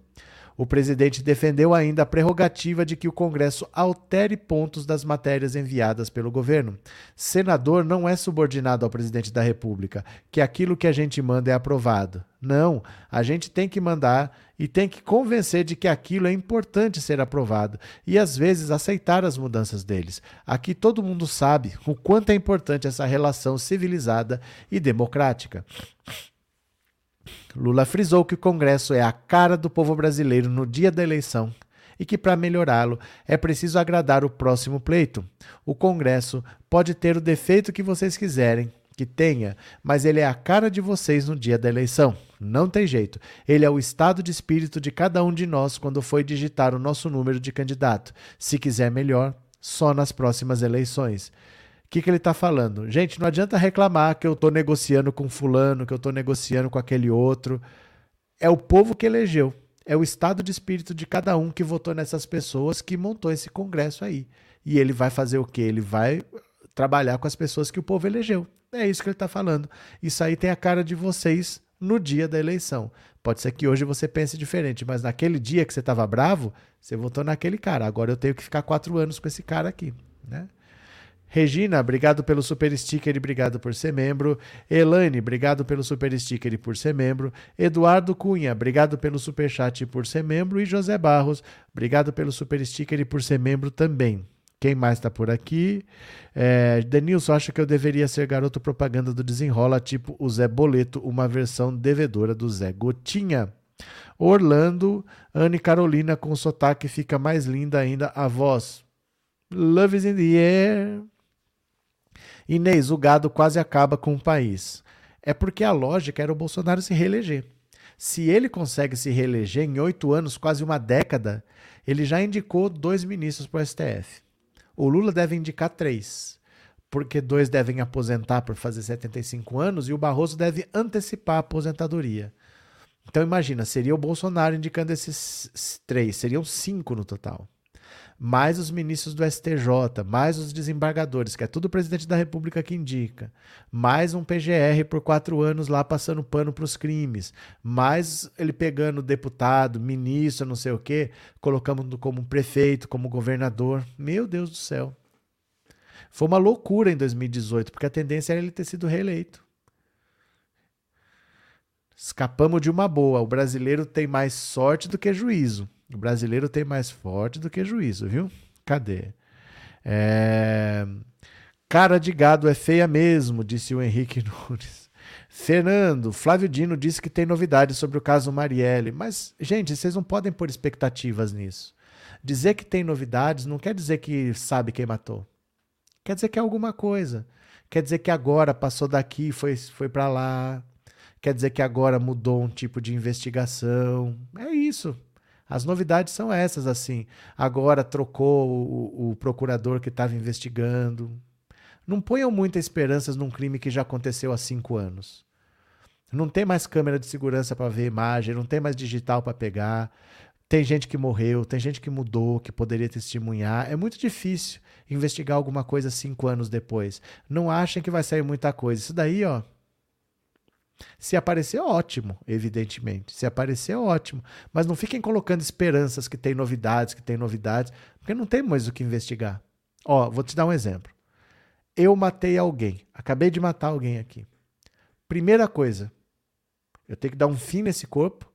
O presidente defendeu ainda a prerrogativa de que o Congresso altere pontos das matérias enviadas pelo governo. Senador não é subordinado ao presidente da República, que aquilo que a gente manda é aprovado. Não, a gente tem que mandar e tem que convencer de que aquilo é importante ser aprovado e às vezes aceitar as mudanças deles. Aqui todo mundo sabe o quanto é importante essa relação civilizada e democrática. Lula frisou que o Congresso é a cara do povo brasileiro no dia da eleição e que, para melhorá-lo, é preciso agradar o próximo pleito. O Congresso pode ter o defeito que vocês quiserem que tenha, mas ele é a cara de vocês no dia da eleição. Não tem jeito. Ele é o estado de espírito de cada um de nós quando foi digitar o nosso número de candidato. Se quiser melhor, só nas próximas eleições. O que, que ele está falando? Gente, não adianta reclamar que eu estou negociando com fulano, que eu estou negociando com aquele outro. É o povo que elegeu. É o estado de espírito de cada um que votou nessas pessoas que montou esse congresso aí. E ele vai fazer o quê? Ele vai trabalhar com as pessoas que o povo elegeu. É isso que ele está falando. Isso aí tem a cara de vocês no dia da eleição. Pode ser que hoje você pense diferente, mas naquele dia que você estava bravo, você votou naquele cara. Agora eu tenho que ficar quatro anos com esse cara aqui, né? Regina, obrigado pelo super sticker e obrigado por ser membro. Elaine, obrigado pelo super sticker e por ser membro. Eduardo Cunha, obrigado pelo super chat e por ser membro. E José Barros, obrigado pelo super sticker e por ser membro também. Quem mais está por aqui? É, Denilson acha que eu deveria ser garoto propaganda do Desenrola, tipo o Zé Boleto, uma versão devedora do Zé Gotinha. Orlando, Anne Carolina com sotaque fica mais linda ainda a voz. Love is in the air. Inês, o gado quase acaba com o país. É porque a lógica era o Bolsonaro se reeleger. Se ele consegue se reeleger em oito anos, quase uma década, ele já indicou dois ministros para o STF. O Lula deve indicar três, porque dois devem aposentar por fazer 75 anos e o Barroso deve antecipar a aposentadoria. Então imagina, seria o Bolsonaro indicando esses três, seriam cinco no total mais os ministros do STJ, mais os desembargadores, que é tudo o presidente da República que indica, mais um PGR por quatro anos lá passando pano para os crimes, mais ele pegando deputado, ministro, não sei o quê, colocando como prefeito, como governador. Meu Deus do céu. Foi uma loucura em 2018, porque a tendência era ele ter sido reeleito. Escapamos de uma boa. O brasileiro tem mais sorte do que juízo. O brasileiro tem mais forte do que juízo, viu? Cadê? É... Cara de gado é feia mesmo, disse o Henrique Nunes. Fernando, Flávio Dino disse que tem novidades sobre o caso Marielle. Mas, gente, vocês não podem pôr expectativas nisso. Dizer que tem novidades não quer dizer que sabe quem matou. Quer dizer que é alguma coisa. Quer dizer que agora passou daqui foi, foi para lá. Quer dizer que agora mudou um tipo de investigação. É isso. As novidades são essas, assim. Agora trocou o, o procurador que estava investigando. Não ponham muitas esperanças num crime que já aconteceu há cinco anos. Não tem mais câmera de segurança para ver imagem, não tem mais digital para pegar. Tem gente que morreu, tem gente que mudou, que poderia testemunhar. É muito difícil investigar alguma coisa cinco anos depois. Não achem que vai sair muita coisa. Isso daí, ó. Se aparecer, ótimo, evidentemente. Se aparecer, ótimo. Mas não fiquem colocando esperanças que tem novidades, que tem novidades, porque não tem mais o que investigar. Ó, vou te dar um exemplo. Eu matei alguém. Acabei de matar alguém aqui. Primeira coisa, eu tenho que dar um fim nesse corpo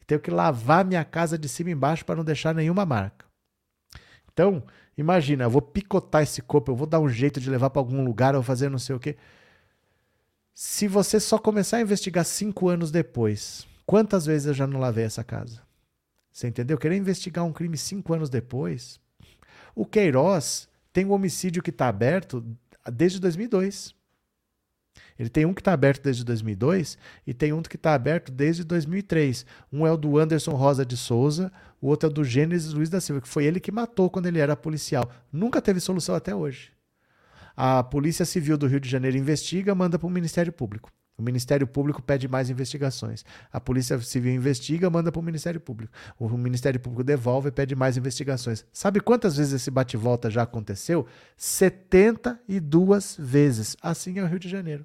e tenho que lavar minha casa de cima e embaixo para não deixar nenhuma marca. Então, imagina, eu vou picotar esse corpo, eu vou dar um jeito de levar para algum lugar, eu vou fazer não sei o quê. Se você só começar a investigar cinco anos depois, quantas vezes eu já não lavei essa casa? Você entendeu? Querer investigar um crime cinco anos depois. O Queiroz tem um homicídio que está aberto desde 2002. Ele tem um que está aberto desde 2002 e tem um que está aberto desde 2003. Um é o do Anderson Rosa de Souza, o outro é o do Gênesis Luiz da Silva, que foi ele que matou quando ele era policial. Nunca teve solução até hoje. A Polícia Civil do Rio de Janeiro investiga, manda para o Ministério Público. O Ministério Público pede mais investigações. A Polícia Civil investiga, manda para o Ministério Público. O Ministério Público devolve e pede mais investigações. Sabe quantas vezes esse bate-volta já aconteceu? 72 vezes. Assim é o Rio de Janeiro.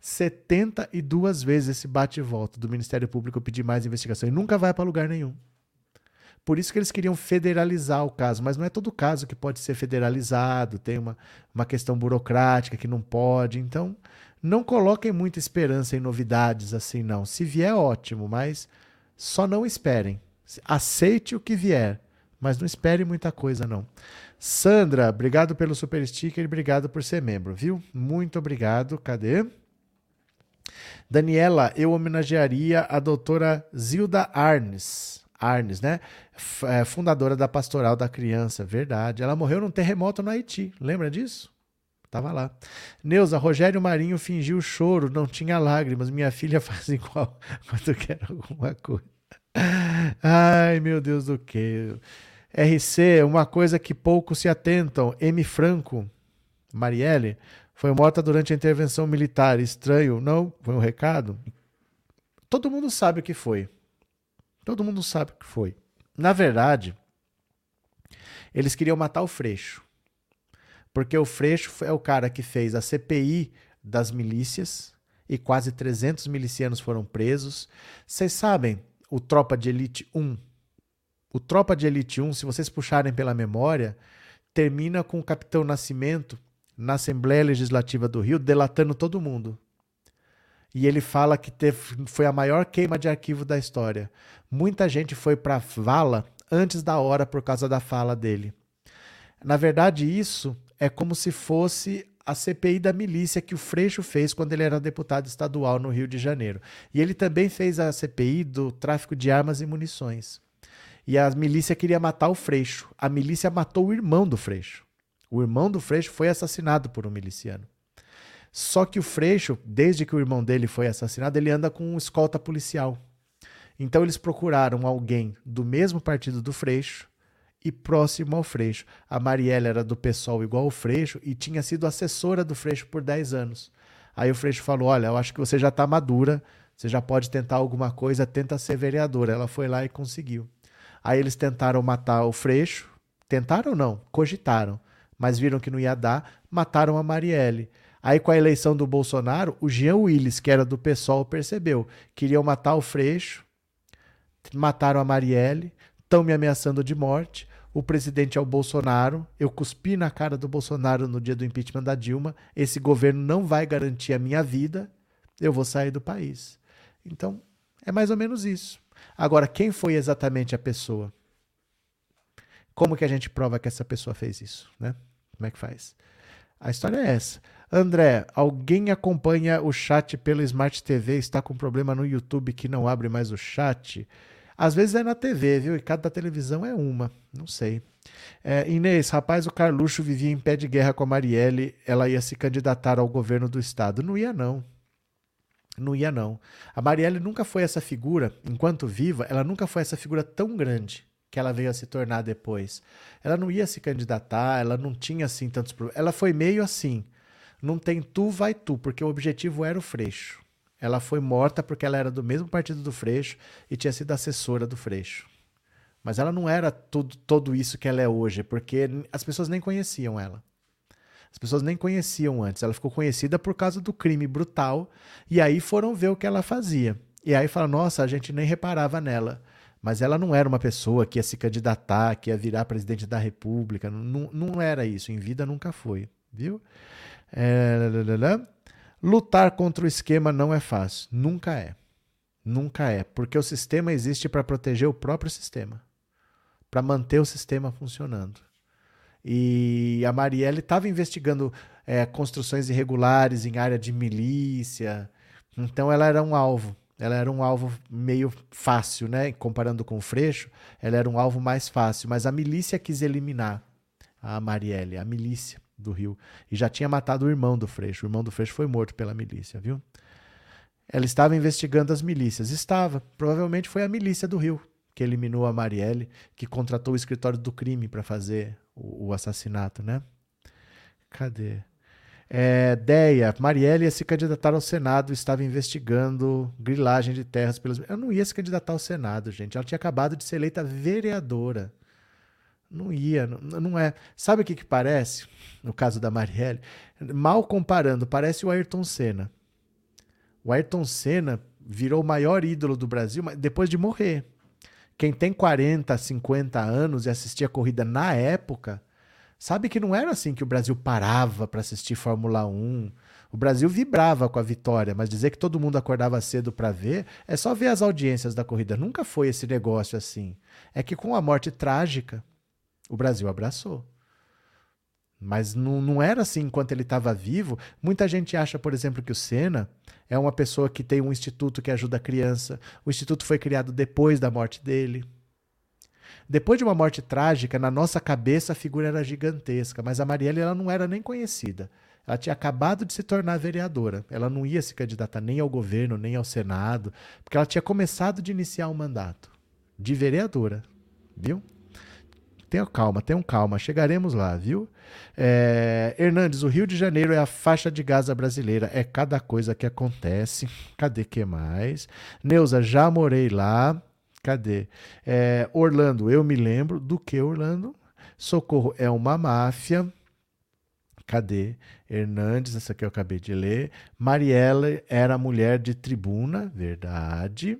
72 vezes esse bate-volta do Ministério Público pedir mais investigação. E nunca vai para lugar nenhum. Por isso que eles queriam federalizar o caso, mas não é todo caso que pode ser federalizado, tem uma, uma questão burocrática que não pode. Então, não coloquem muita esperança em novidades assim, não. Se vier, ótimo, mas só não esperem. Aceite o que vier, mas não espere muita coisa, não. Sandra, obrigado pelo super sticker e obrigado por ser membro, viu? Muito obrigado. Cadê? Daniela, eu homenagearia a doutora Zilda Arnes. Arnes, né? F é, fundadora da Pastoral da Criança, verdade. Ela morreu num terremoto no Haiti, lembra disso? Tava lá. Neuza, Rogério Marinho fingiu choro, não tinha lágrimas. Minha filha faz igual quando quer alguma coisa. Ai, meu Deus do que. RC, uma coisa que poucos se atentam. M. Franco, Marielle, foi morta durante a intervenção militar. Estranho, não? Foi um recado? Todo mundo sabe o que foi. Todo mundo sabe o que foi. Na verdade, eles queriam matar o Freixo. Porque o Freixo é o cara que fez a CPI das milícias e quase 300 milicianos foram presos. Vocês sabem o Tropa de Elite 1? O Tropa de Elite 1, se vocês puxarem pela memória, termina com o Capitão Nascimento na Assembleia Legislativa do Rio delatando todo mundo. E ele fala que teve, foi a maior queima de arquivo da história. Muita gente foi para vala antes da hora por causa da fala dele. Na verdade, isso é como se fosse a CPI da milícia que o Freixo fez quando ele era deputado estadual no Rio de Janeiro. E ele também fez a CPI do tráfico de armas e munições. E a milícia queria matar o Freixo. A milícia matou o irmão do Freixo. O irmão do Freixo foi assassinado por um miliciano. Só que o Freixo, desde que o irmão dele foi assassinado, ele anda com escolta policial. Então eles procuraram alguém do mesmo partido do Freixo e próximo ao Freixo. A Marielle era do PSOL igual ao Freixo e tinha sido assessora do Freixo por 10 anos. Aí o Freixo falou: Olha, eu acho que você já está madura, você já pode tentar alguma coisa, tenta ser vereadora. Ela foi lá e conseguiu. Aí eles tentaram matar o Freixo. Tentaram não, cogitaram, mas viram que não ia dar, mataram a Marielle. Aí, com a eleição do Bolsonaro, o Jean Willis, que era do PSOL, percebeu. Queriam matar o Freixo, mataram a Marielle, estão me ameaçando de morte. O presidente é o Bolsonaro. Eu cuspi na cara do Bolsonaro no dia do impeachment da Dilma. Esse governo não vai garantir a minha vida. Eu vou sair do país. Então, é mais ou menos isso. Agora, quem foi exatamente a pessoa? Como que a gente prova que essa pessoa fez isso, né? Como é que faz? A história é essa. André, alguém acompanha o chat pelo Smart TV? Está com problema no YouTube que não abre mais o chat? Às vezes é na TV, viu? E cada televisão é uma. Não sei. É, Inês, rapaz, o Carluxo vivia em pé de guerra com a Marielle. Ela ia se candidatar ao governo do estado. Não ia, não. Não ia, não. A Marielle nunca foi essa figura, enquanto viva, ela nunca foi essa figura tão grande que ela veio a se tornar depois. Ela não ia se candidatar, ela não tinha assim tantos problemas. Ela foi meio assim não tem tu, vai tu, porque o objetivo era o Freixo. Ela foi morta porque ela era do mesmo partido do Freixo e tinha sido assessora do Freixo. Mas ela não era tudo, todo isso que ela é hoje, porque as pessoas nem conheciam ela. As pessoas nem conheciam antes. Ela ficou conhecida por causa do crime brutal. E aí foram ver o que ela fazia. E aí falaram: nossa, a gente nem reparava nela. Mas ela não era uma pessoa que ia se candidatar, que ia virar presidente da República. Não, não era isso. Em vida nunca foi. Viu? É, Lutar contra o esquema não é fácil. Nunca é. Nunca é. Porque o sistema existe para proteger o próprio sistema para manter o sistema funcionando. E a Marielle estava investigando é, construções irregulares em área de milícia. Então ela era um alvo. Ela era um alvo meio fácil, né? Comparando com o Freixo, ela era um alvo mais fácil. Mas a milícia quis eliminar a Marielle, a milícia do Rio. E já tinha matado o irmão do Freixo. O irmão do Freixo foi morto pela milícia, viu? Ela estava investigando as milícias. Estava. Provavelmente foi a milícia do Rio que eliminou a Marielle, que contratou o escritório do crime para fazer o, o, assassinato, né? Cadê? É, Deia, Marielle ia se candidatar ao Senado, estava investigando grilagem de terras pelos. Eu não ia se candidatar ao Senado, gente. Ela tinha acabado de ser eleita vereadora. Não ia, não, não é. Sabe o que, que parece? No caso da Marielle, mal comparando, parece o Ayrton Senna. O Ayrton Senna virou o maior ídolo do Brasil depois de morrer. Quem tem 40, 50 anos e assistia corrida na época, sabe que não era assim que o Brasil parava para assistir Fórmula 1. O Brasil vibrava com a vitória, mas dizer que todo mundo acordava cedo para ver é só ver as audiências da corrida. Nunca foi esse negócio assim. É que com a morte trágica, o Brasil abraçou. Mas não, não era assim enquanto ele estava vivo. Muita gente acha, por exemplo, que o Senna é uma pessoa que tem um instituto que ajuda a criança. O instituto foi criado depois da morte dele. Depois de uma morte trágica, na nossa cabeça a figura era gigantesca, mas a Marielle ela não era nem conhecida. Ela tinha acabado de se tornar vereadora. Ela não ia se candidatar nem ao governo, nem ao Senado, porque ela tinha começado de iniciar um mandato de vereadora. Viu? Tenha calma, tenham calma, chegaremos lá, viu? É, Hernandes, o Rio de Janeiro é a faixa de Gaza brasileira, é cada coisa que acontece. Cadê que mais? Neuza, já morei lá. Cadê? É, Orlando, eu me lembro do que, Orlando? Socorro é uma máfia. Cadê? Hernandes, essa aqui eu acabei de ler. Mariela era mulher de tribuna, verdade.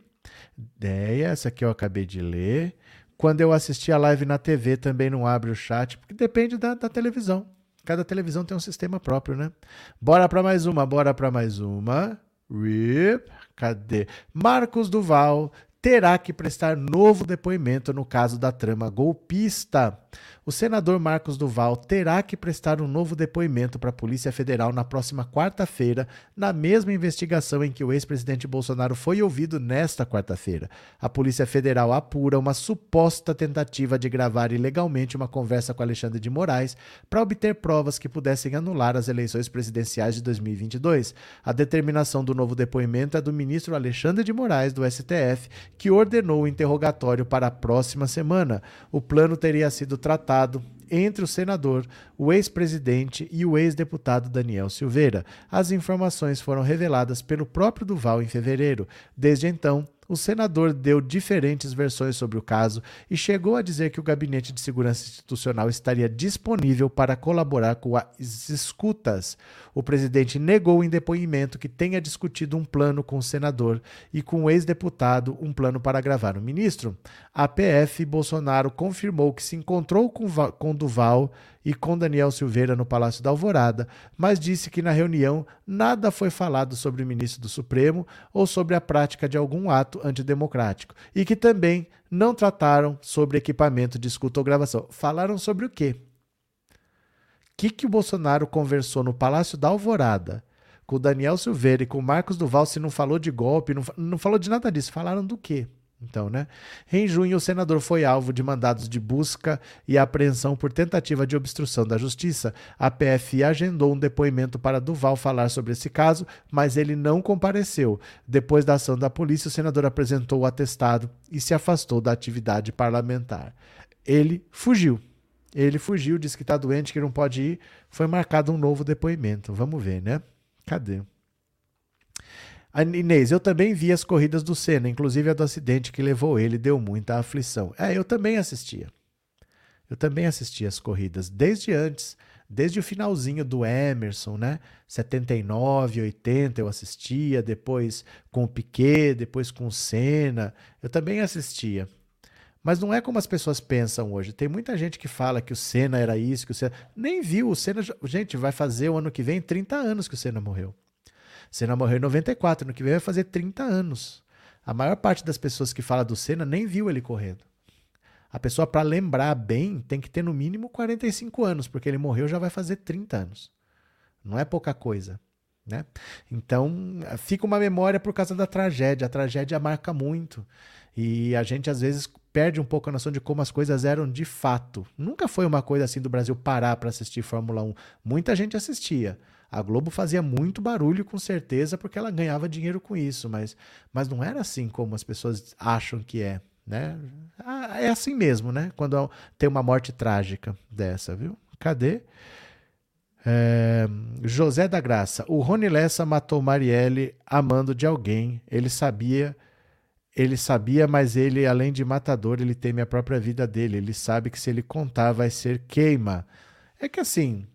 Deia, essa aqui eu acabei de ler. Quando eu assisti a live na TV também não abre o chat, porque depende da, da televisão. Cada televisão tem um sistema próprio, né? Bora para mais uma, bora para mais uma. Rip, cadê? Marcos Duval terá que prestar novo depoimento no caso da trama golpista. O senador Marcos Duval terá que prestar um novo depoimento para a Polícia Federal na próxima quarta-feira, na mesma investigação em que o ex-presidente Bolsonaro foi ouvido nesta quarta-feira. A Polícia Federal apura uma suposta tentativa de gravar ilegalmente uma conversa com Alexandre de Moraes para obter provas que pudessem anular as eleições presidenciais de 2022. A determinação do novo depoimento é do ministro Alexandre de Moraes, do STF, que ordenou o interrogatório para a próxima semana. O plano teria sido tratado entre o senador, o ex-presidente e o ex-deputado Daniel Silveira. As informações foram reveladas pelo próprio Duval em fevereiro. Desde então, o senador deu diferentes versões sobre o caso e chegou a dizer que o Gabinete de Segurança Institucional estaria disponível para colaborar com as escutas. O presidente negou em depoimento que tenha discutido um plano com o senador e com o ex-deputado um plano para gravar o ministro. A PF Bolsonaro confirmou que se encontrou com, com Duval e com Daniel Silveira no Palácio da Alvorada, mas disse que na reunião nada foi falado sobre o ministro do Supremo ou sobre a prática de algum ato antidemocrático e que também não trataram sobre equipamento de escuta ou gravação. Falaram sobre o quê? Que, que o Bolsonaro conversou no Palácio da Alvorada com o Daniel Silveira e com o Marcos Duval se não falou de golpe, não, não falou de nada disso. Falaram do quê? Então, né? Em junho, o senador foi alvo de mandados de busca e apreensão por tentativa de obstrução da justiça. A PF agendou um depoimento para Duval falar sobre esse caso, mas ele não compareceu. Depois da ação da polícia, o senador apresentou o atestado e se afastou da atividade parlamentar. Ele fugiu. Ele fugiu, disse que está doente, que não pode ir. Foi marcado um novo depoimento. Vamos ver, né? Cadê? A Inês, eu também vi as corridas do Senna, inclusive a do acidente que levou ele, deu muita aflição. É, eu também assistia. Eu também assistia as corridas, desde antes Desde o finalzinho do Emerson, né? 79, 80 eu assistia, depois com o Piquet, depois com o Senna, eu também assistia. Mas não é como as pessoas pensam hoje. Tem muita gente que fala que o Senna era isso, que o Senna. Nem viu. O Senna. Gente, vai fazer o ano que vem 30 anos que o Senna morreu. O Senna morreu em 94, ano que vem vai fazer 30 anos. A maior parte das pessoas que fala do Senna nem viu ele correndo. A pessoa, para lembrar bem, tem que ter no mínimo 45 anos, porque ele morreu já vai fazer 30 anos. Não é pouca coisa. Né? Então, fica uma memória por causa da tragédia. A tragédia marca muito. E a gente, às vezes, perde um pouco a noção de como as coisas eram de fato. Nunca foi uma coisa assim do Brasil parar para assistir Fórmula 1. Muita gente assistia. A Globo fazia muito barulho, com certeza, porque ela ganhava dinheiro com isso, mas, mas não era assim como as pessoas acham que é. Né? Ah, é assim mesmo, né? Quando tem uma morte trágica dessa, viu? Cadê? É, José da Graça. O Rony Lessa matou Marielle amando de alguém. Ele sabia ele sabia, mas ele, além de matador, ele teme a própria vida dele. Ele sabe que se ele contar, vai ser queima. É que assim,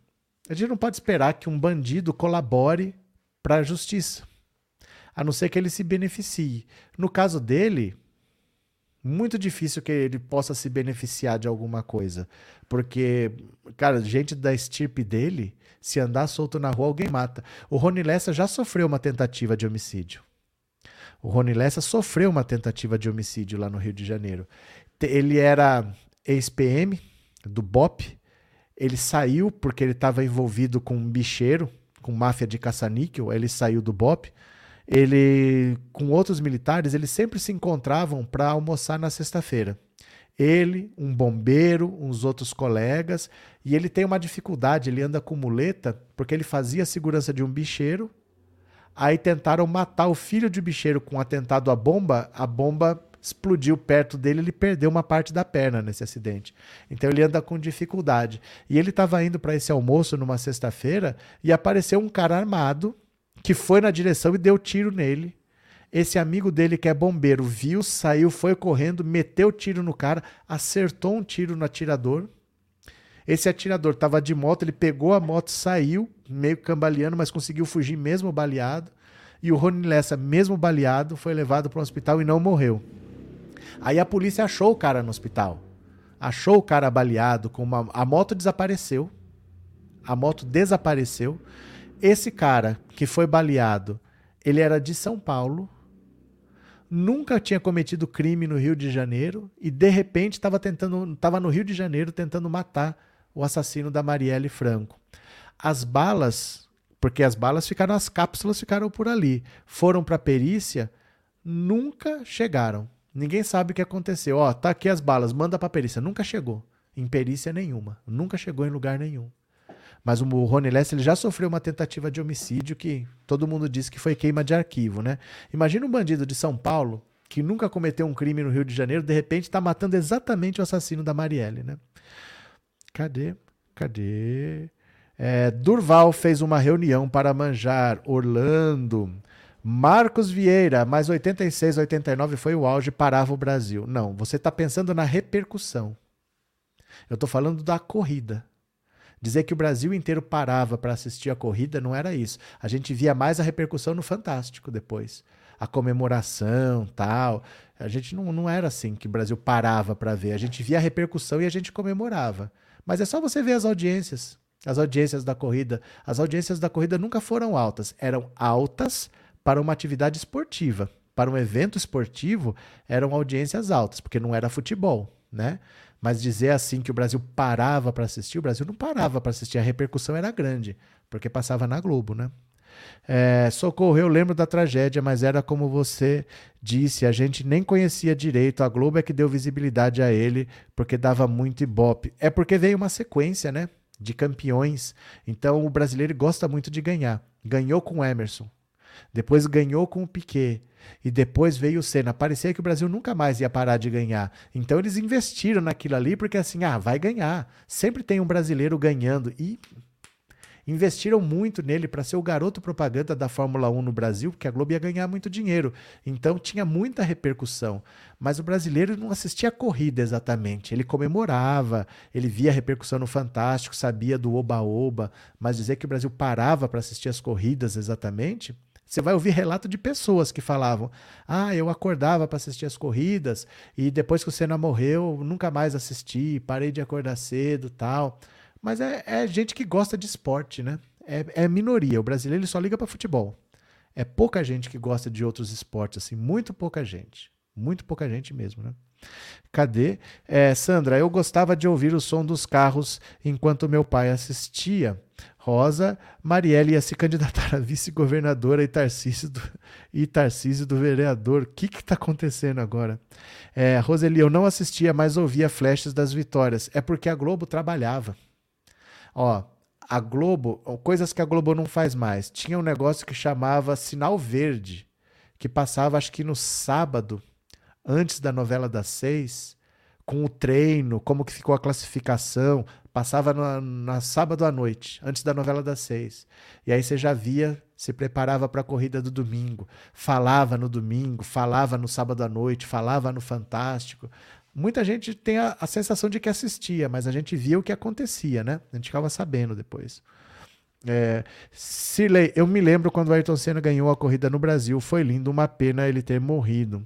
a gente não pode esperar que um bandido colabore para a justiça, a não ser que ele se beneficie. No caso dele, muito difícil que ele possa se beneficiar de alguma coisa, porque, cara, gente da estirpe dele, se andar solto na rua, alguém mata. O Rony Lessa já sofreu uma tentativa de homicídio. O Rony Lessa sofreu uma tentativa de homicídio lá no Rio de Janeiro. Ele era ex-PM do BOP. Ele saiu porque ele estava envolvido com um bicheiro, com máfia de caça-níquel. Ele saiu do BOP. Ele, com outros militares, eles sempre se encontravam para almoçar na sexta-feira. Ele, um bombeiro, uns outros colegas, e ele tem uma dificuldade, ele anda com muleta, porque ele fazia a segurança de um bicheiro Aí tentaram matar o filho de bicheiro com um atentado à bomba, a bomba explodiu perto dele, ele perdeu uma parte da perna nesse acidente. Então ele anda com dificuldade. E ele estava indo para esse almoço numa sexta-feira e apareceu um cara armado que foi na direção e deu tiro nele. Esse amigo dele, que é bombeiro, viu, saiu, foi correndo, meteu tiro no cara, acertou um tiro no atirador. Esse atirador estava de moto, ele pegou a moto, saiu, meio cambaleando, mas conseguiu fugir mesmo baleado. E o Rony Lessa, mesmo baleado, foi levado para o hospital e não morreu. Aí a polícia achou o cara no hospital. Achou o cara baleado, com uma... a moto desapareceu. A moto desapareceu. Esse cara que foi baleado, ele era de São Paulo, nunca tinha cometido crime no Rio de Janeiro e de repente estava tentando, estava no Rio de Janeiro tentando matar o assassino da Marielle Franco. As balas, porque as balas ficaram, as cápsulas ficaram por ali, foram para a perícia, nunca chegaram. Ninguém sabe o que aconteceu. Ó, tá aqui as balas, manda para a perícia. Nunca chegou em perícia nenhuma, nunca chegou em lugar nenhum. Mas o Rony Less ele já sofreu uma tentativa de homicídio que todo mundo disse que foi queima de arquivo, né? Imagina um bandido de São Paulo que nunca cometeu um crime no Rio de Janeiro, de repente está matando exatamente o assassino da Marielle, né? Cadê? Cadê? É, Durval fez uma reunião para manjar. Orlando. Marcos Vieira, mais 86, 89 foi o auge, parava o Brasil. Não, você está pensando na repercussão. Eu estou falando da corrida. Dizer que o Brasil inteiro parava para assistir a corrida não era isso. A gente via mais a repercussão no Fantástico depois. A comemoração, tal. A gente não, não era assim que o Brasil parava para ver. A gente via a repercussão e a gente comemorava. Mas é só você ver as audiências. As audiências da corrida. As audiências da corrida nunca foram altas. Eram altas para uma atividade esportiva. Para um evento esportivo, eram audiências altas, porque não era futebol, né? Mas dizer assim que o Brasil parava para assistir, o Brasil não parava para assistir, a repercussão era grande, porque passava na Globo, né? É, socorro, eu lembro da tragédia, mas era como você disse, a gente nem conhecia direito. A Globo é que deu visibilidade a ele, porque dava muito ibope. É porque veio uma sequência, né? De campeões. Então o brasileiro gosta muito de ganhar. Ganhou com Emerson, depois ganhou com o Piquet. E depois veio o Senna. Parecia que o Brasil nunca mais ia parar de ganhar. Então eles investiram naquilo ali, porque assim, ah, vai ganhar. Sempre tem um brasileiro ganhando. E Investiram muito nele para ser o garoto propaganda da Fórmula 1 no Brasil, porque a Globo ia ganhar muito dinheiro. Então tinha muita repercussão. Mas o brasileiro não assistia a corrida exatamente. Ele comemorava, ele via a repercussão no Fantástico, sabia do oba-oba, mas dizer que o Brasil parava para assistir as corridas exatamente, você vai ouvir relato de pessoas que falavam: Ah, eu acordava para assistir as corridas e depois que o Senna morreu, nunca mais assisti, parei de acordar cedo tal. Mas é, é gente que gosta de esporte, né? É, é minoria. O brasileiro ele só liga para futebol. É pouca gente que gosta de outros esportes, assim, muito pouca gente. Muito pouca gente mesmo, né? Cadê? É, Sandra, eu gostava de ouvir o som dos carros enquanto meu pai assistia. Rosa, Marielle ia se candidatar a vice-governadora e Tarcísio do, e Tarcísio do vereador. O que está acontecendo agora? É, Roseli, eu não assistia, mas ouvia flashes das vitórias. É porque a Globo trabalhava. Ó, a Globo, coisas que a Globo não faz mais. Tinha um negócio que chamava Sinal Verde, que passava acho que no sábado, antes da novela das seis, com o treino, como que ficou a classificação, Passava na, na, sábado à noite, antes da novela das seis. E aí você já via, se preparava para a corrida do domingo, falava no domingo, falava no sábado à noite, falava no Fantástico. Muita gente tem a, a sensação de que assistia, mas a gente via o que acontecia, né? A gente ficava sabendo depois. É, Cirley, eu me lembro quando o Ayrton Senna ganhou a corrida no Brasil. Foi lindo, uma pena ele ter morrido.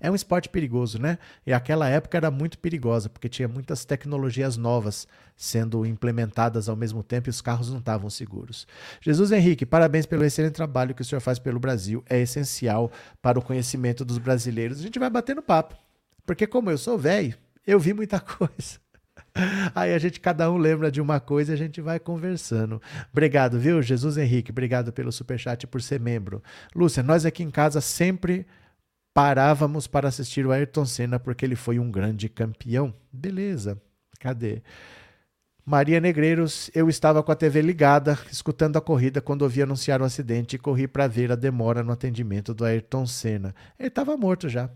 É um esporte perigoso, né? E aquela época era muito perigosa, porque tinha muitas tecnologias novas sendo implementadas ao mesmo tempo e os carros não estavam seguros. Jesus Henrique, parabéns pelo excelente trabalho que o senhor faz pelo Brasil. É essencial para o conhecimento dos brasileiros. A gente vai batendo papo, porque como eu sou velho, eu vi muita coisa. Aí a gente, cada um lembra de uma coisa e a gente vai conversando. Obrigado, viu, Jesus Henrique? Obrigado pelo superchat e por ser membro. Lúcia, nós aqui em casa sempre parávamos para assistir o Ayrton Senna porque ele foi um grande campeão. Beleza, cadê? Maria Negreiros, eu estava com a TV ligada, escutando a corrida quando ouvi anunciar o acidente e corri para ver a demora no atendimento do Ayrton Senna. Ele estava morto já.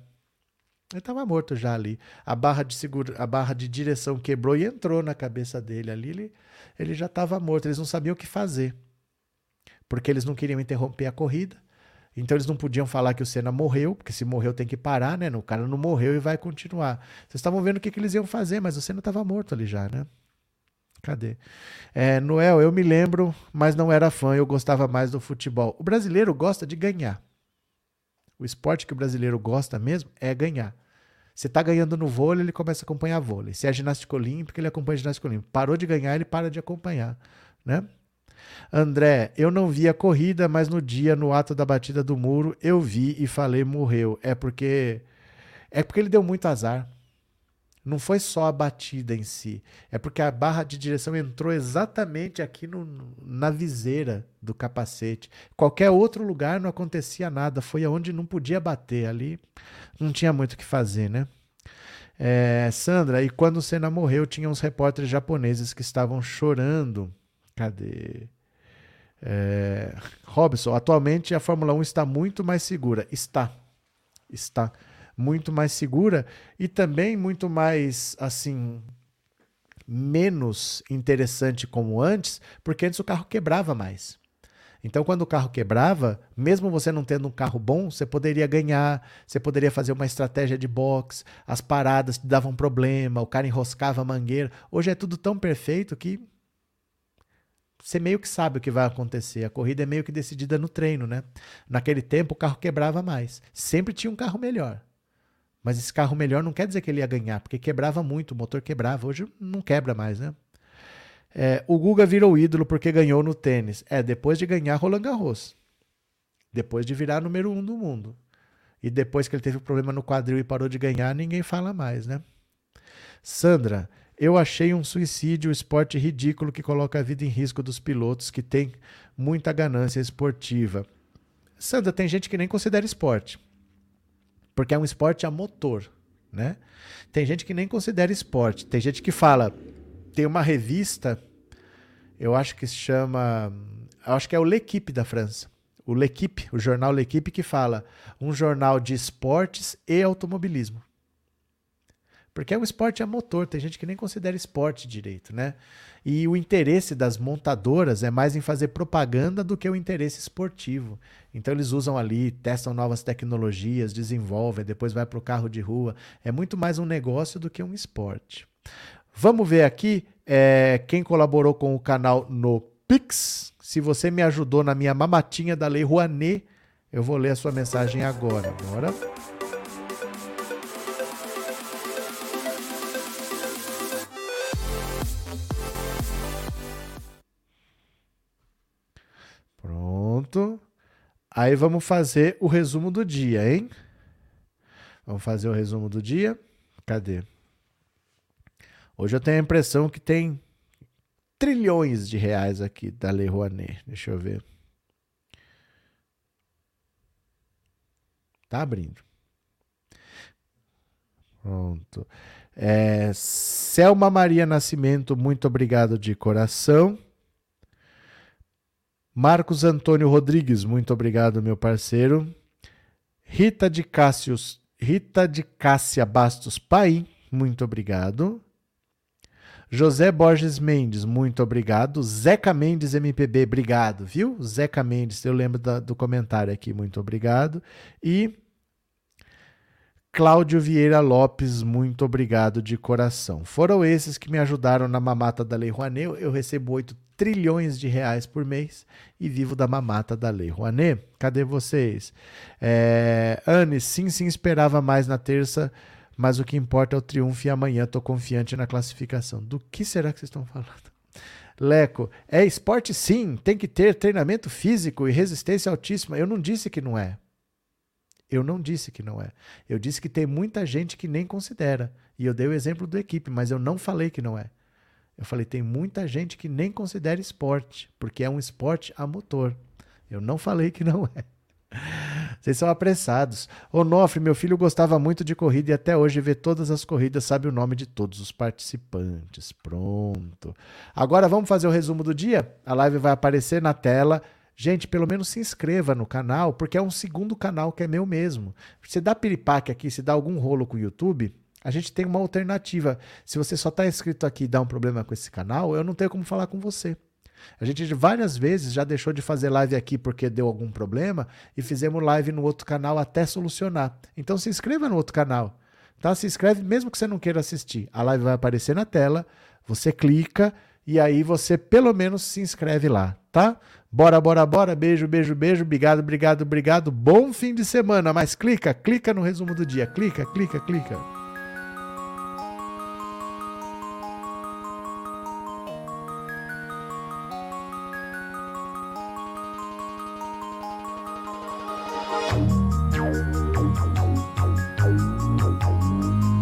Ele estava morto já ali. A barra de a barra de direção quebrou e entrou na cabeça dele ali. Ele, ele já estava morto. Eles não sabiam o que fazer, porque eles não queriam interromper a corrida. Então eles não podiam falar que o Senna morreu, porque se morreu tem que parar, né? O cara não morreu e vai continuar. Vocês estavam vendo o que, que eles iam fazer, mas o Senna estava morto ali já, né? Cadê? É, Noel, eu me lembro, mas não era fã, eu gostava mais do futebol. O brasileiro gosta de ganhar. O esporte que o brasileiro gosta mesmo é ganhar. Você está ganhando no vôlei, ele começa a acompanhar vôlei. Se é ginástica olímpica, ele acompanha ginástica olímpica. Parou de ganhar, ele para de acompanhar, né? André, eu não vi a corrida, mas no dia, no ato da batida do muro, eu vi e falei morreu. É porque é porque ele deu muito azar. Não foi só a batida em si, é porque a barra de direção entrou exatamente aqui no, na viseira do capacete. Qualquer outro lugar não acontecia nada, foi aonde não podia bater ali, não tinha muito o que fazer, né? É, Sandra, e quando Senna morreu, tinha uns repórteres japoneses que estavam chorando Cadê? É, Robson, atualmente a Fórmula 1 está muito mais segura. Está. Está muito mais segura e também muito mais, assim, menos interessante como antes, porque antes o carro quebrava mais. Então, quando o carro quebrava, mesmo você não tendo um carro bom, você poderia ganhar, você poderia fazer uma estratégia de box, as paradas te davam problema, o cara enroscava a mangueira. Hoje é tudo tão perfeito que você meio que sabe o que vai acontecer. A corrida é meio que decidida no treino, né? Naquele tempo o carro quebrava mais. Sempre tinha um carro melhor. Mas esse carro melhor não quer dizer que ele ia ganhar, porque quebrava muito, o motor quebrava. Hoje não quebra mais, né? É, o Guga virou ídolo porque ganhou no tênis. É, depois de ganhar Roland Garros. Depois de virar número um do mundo. E depois que ele teve um problema no quadril e parou de ganhar, ninguém fala mais, né? Sandra, eu achei um suicídio um esporte ridículo que coloca a vida em risco dos pilotos que têm muita ganância esportiva. Sandra, tem gente que nem considera esporte, porque é um esporte a motor, né? Tem gente que nem considera esporte. Tem gente que fala, tem uma revista, eu acho que se chama, acho que é o L'Equipe da França. O L'Equipe, o jornal L'Equipe que fala um jornal de esportes e automobilismo. Porque o esporte é motor, tem gente que nem considera esporte direito, né? E o interesse das montadoras é mais em fazer propaganda do que o interesse esportivo. Então eles usam ali, testam novas tecnologias, desenvolvem, depois vai para o carro de rua. É muito mais um negócio do que um esporte. Vamos ver aqui é, quem colaborou com o canal no Pix. Se você me ajudou na minha mamatinha da Lei Rouanet, eu vou ler a sua mensagem agora. Bora? Pronto. Aí vamos fazer o resumo do dia, hein? Vamos fazer o resumo do dia. Cadê? Hoje eu tenho a impressão que tem trilhões de reais aqui da Lei Rouanet. Deixa eu ver. Tá abrindo. Pronto. É, Selma Maria Nascimento, muito obrigado de coração. Marcos Antônio Rodrigues, muito obrigado, meu parceiro. Rita de Cássius, Rita de Cássia Bastos Paim, muito obrigado. José Borges Mendes, muito obrigado. Zeca Mendes MPB, obrigado, viu? Zeca Mendes, eu lembro da, do comentário aqui, muito obrigado. E Cláudio Vieira Lopes, muito obrigado de coração. Foram esses que me ajudaram na mamata da Lei Rouanet. Eu recebo 8 trilhões de reais por mês e vivo da mamata da Lei Rouanet. Cadê vocês? É, Anne, sim, sim, esperava mais na terça, mas o que importa é o triunfo e amanhã estou confiante na classificação. Do que será que vocês estão falando? Leco, é esporte sim, tem que ter treinamento físico e resistência altíssima. Eu não disse que não é. Eu não disse que não é. Eu disse que tem muita gente que nem considera. E eu dei o exemplo do equipe, mas eu não falei que não é. Eu falei, tem muita gente que nem considera esporte, porque é um esporte a motor. Eu não falei que não é. Vocês são apressados. Onofre, meu filho gostava muito de corrida e até hoje vê todas as corridas, sabe o nome de todos os participantes. Pronto. Agora vamos fazer o resumo do dia? A live vai aparecer na tela. Gente, pelo menos se inscreva no canal, porque é um segundo canal que é meu mesmo. Se dá piripaque aqui, se dá algum rolo com o YouTube, a gente tem uma alternativa. Se você só está inscrito aqui e dá um problema com esse canal, eu não tenho como falar com você. A gente várias vezes já deixou de fazer live aqui porque deu algum problema e fizemos live no outro canal até solucionar. Então se inscreva no outro canal. Tá? Se inscreve mesmo que você não queira assistir. A live vai aparecer na tela, você clica e aí você pelo menos se inscreve lá, tá? Bora, bora, bora. Beijo, beijo, beijo. Obrigado, obrigado, obrigado. Bom fim de semana. Mas clica, clica no resumo do dia. Clica, clica, clica.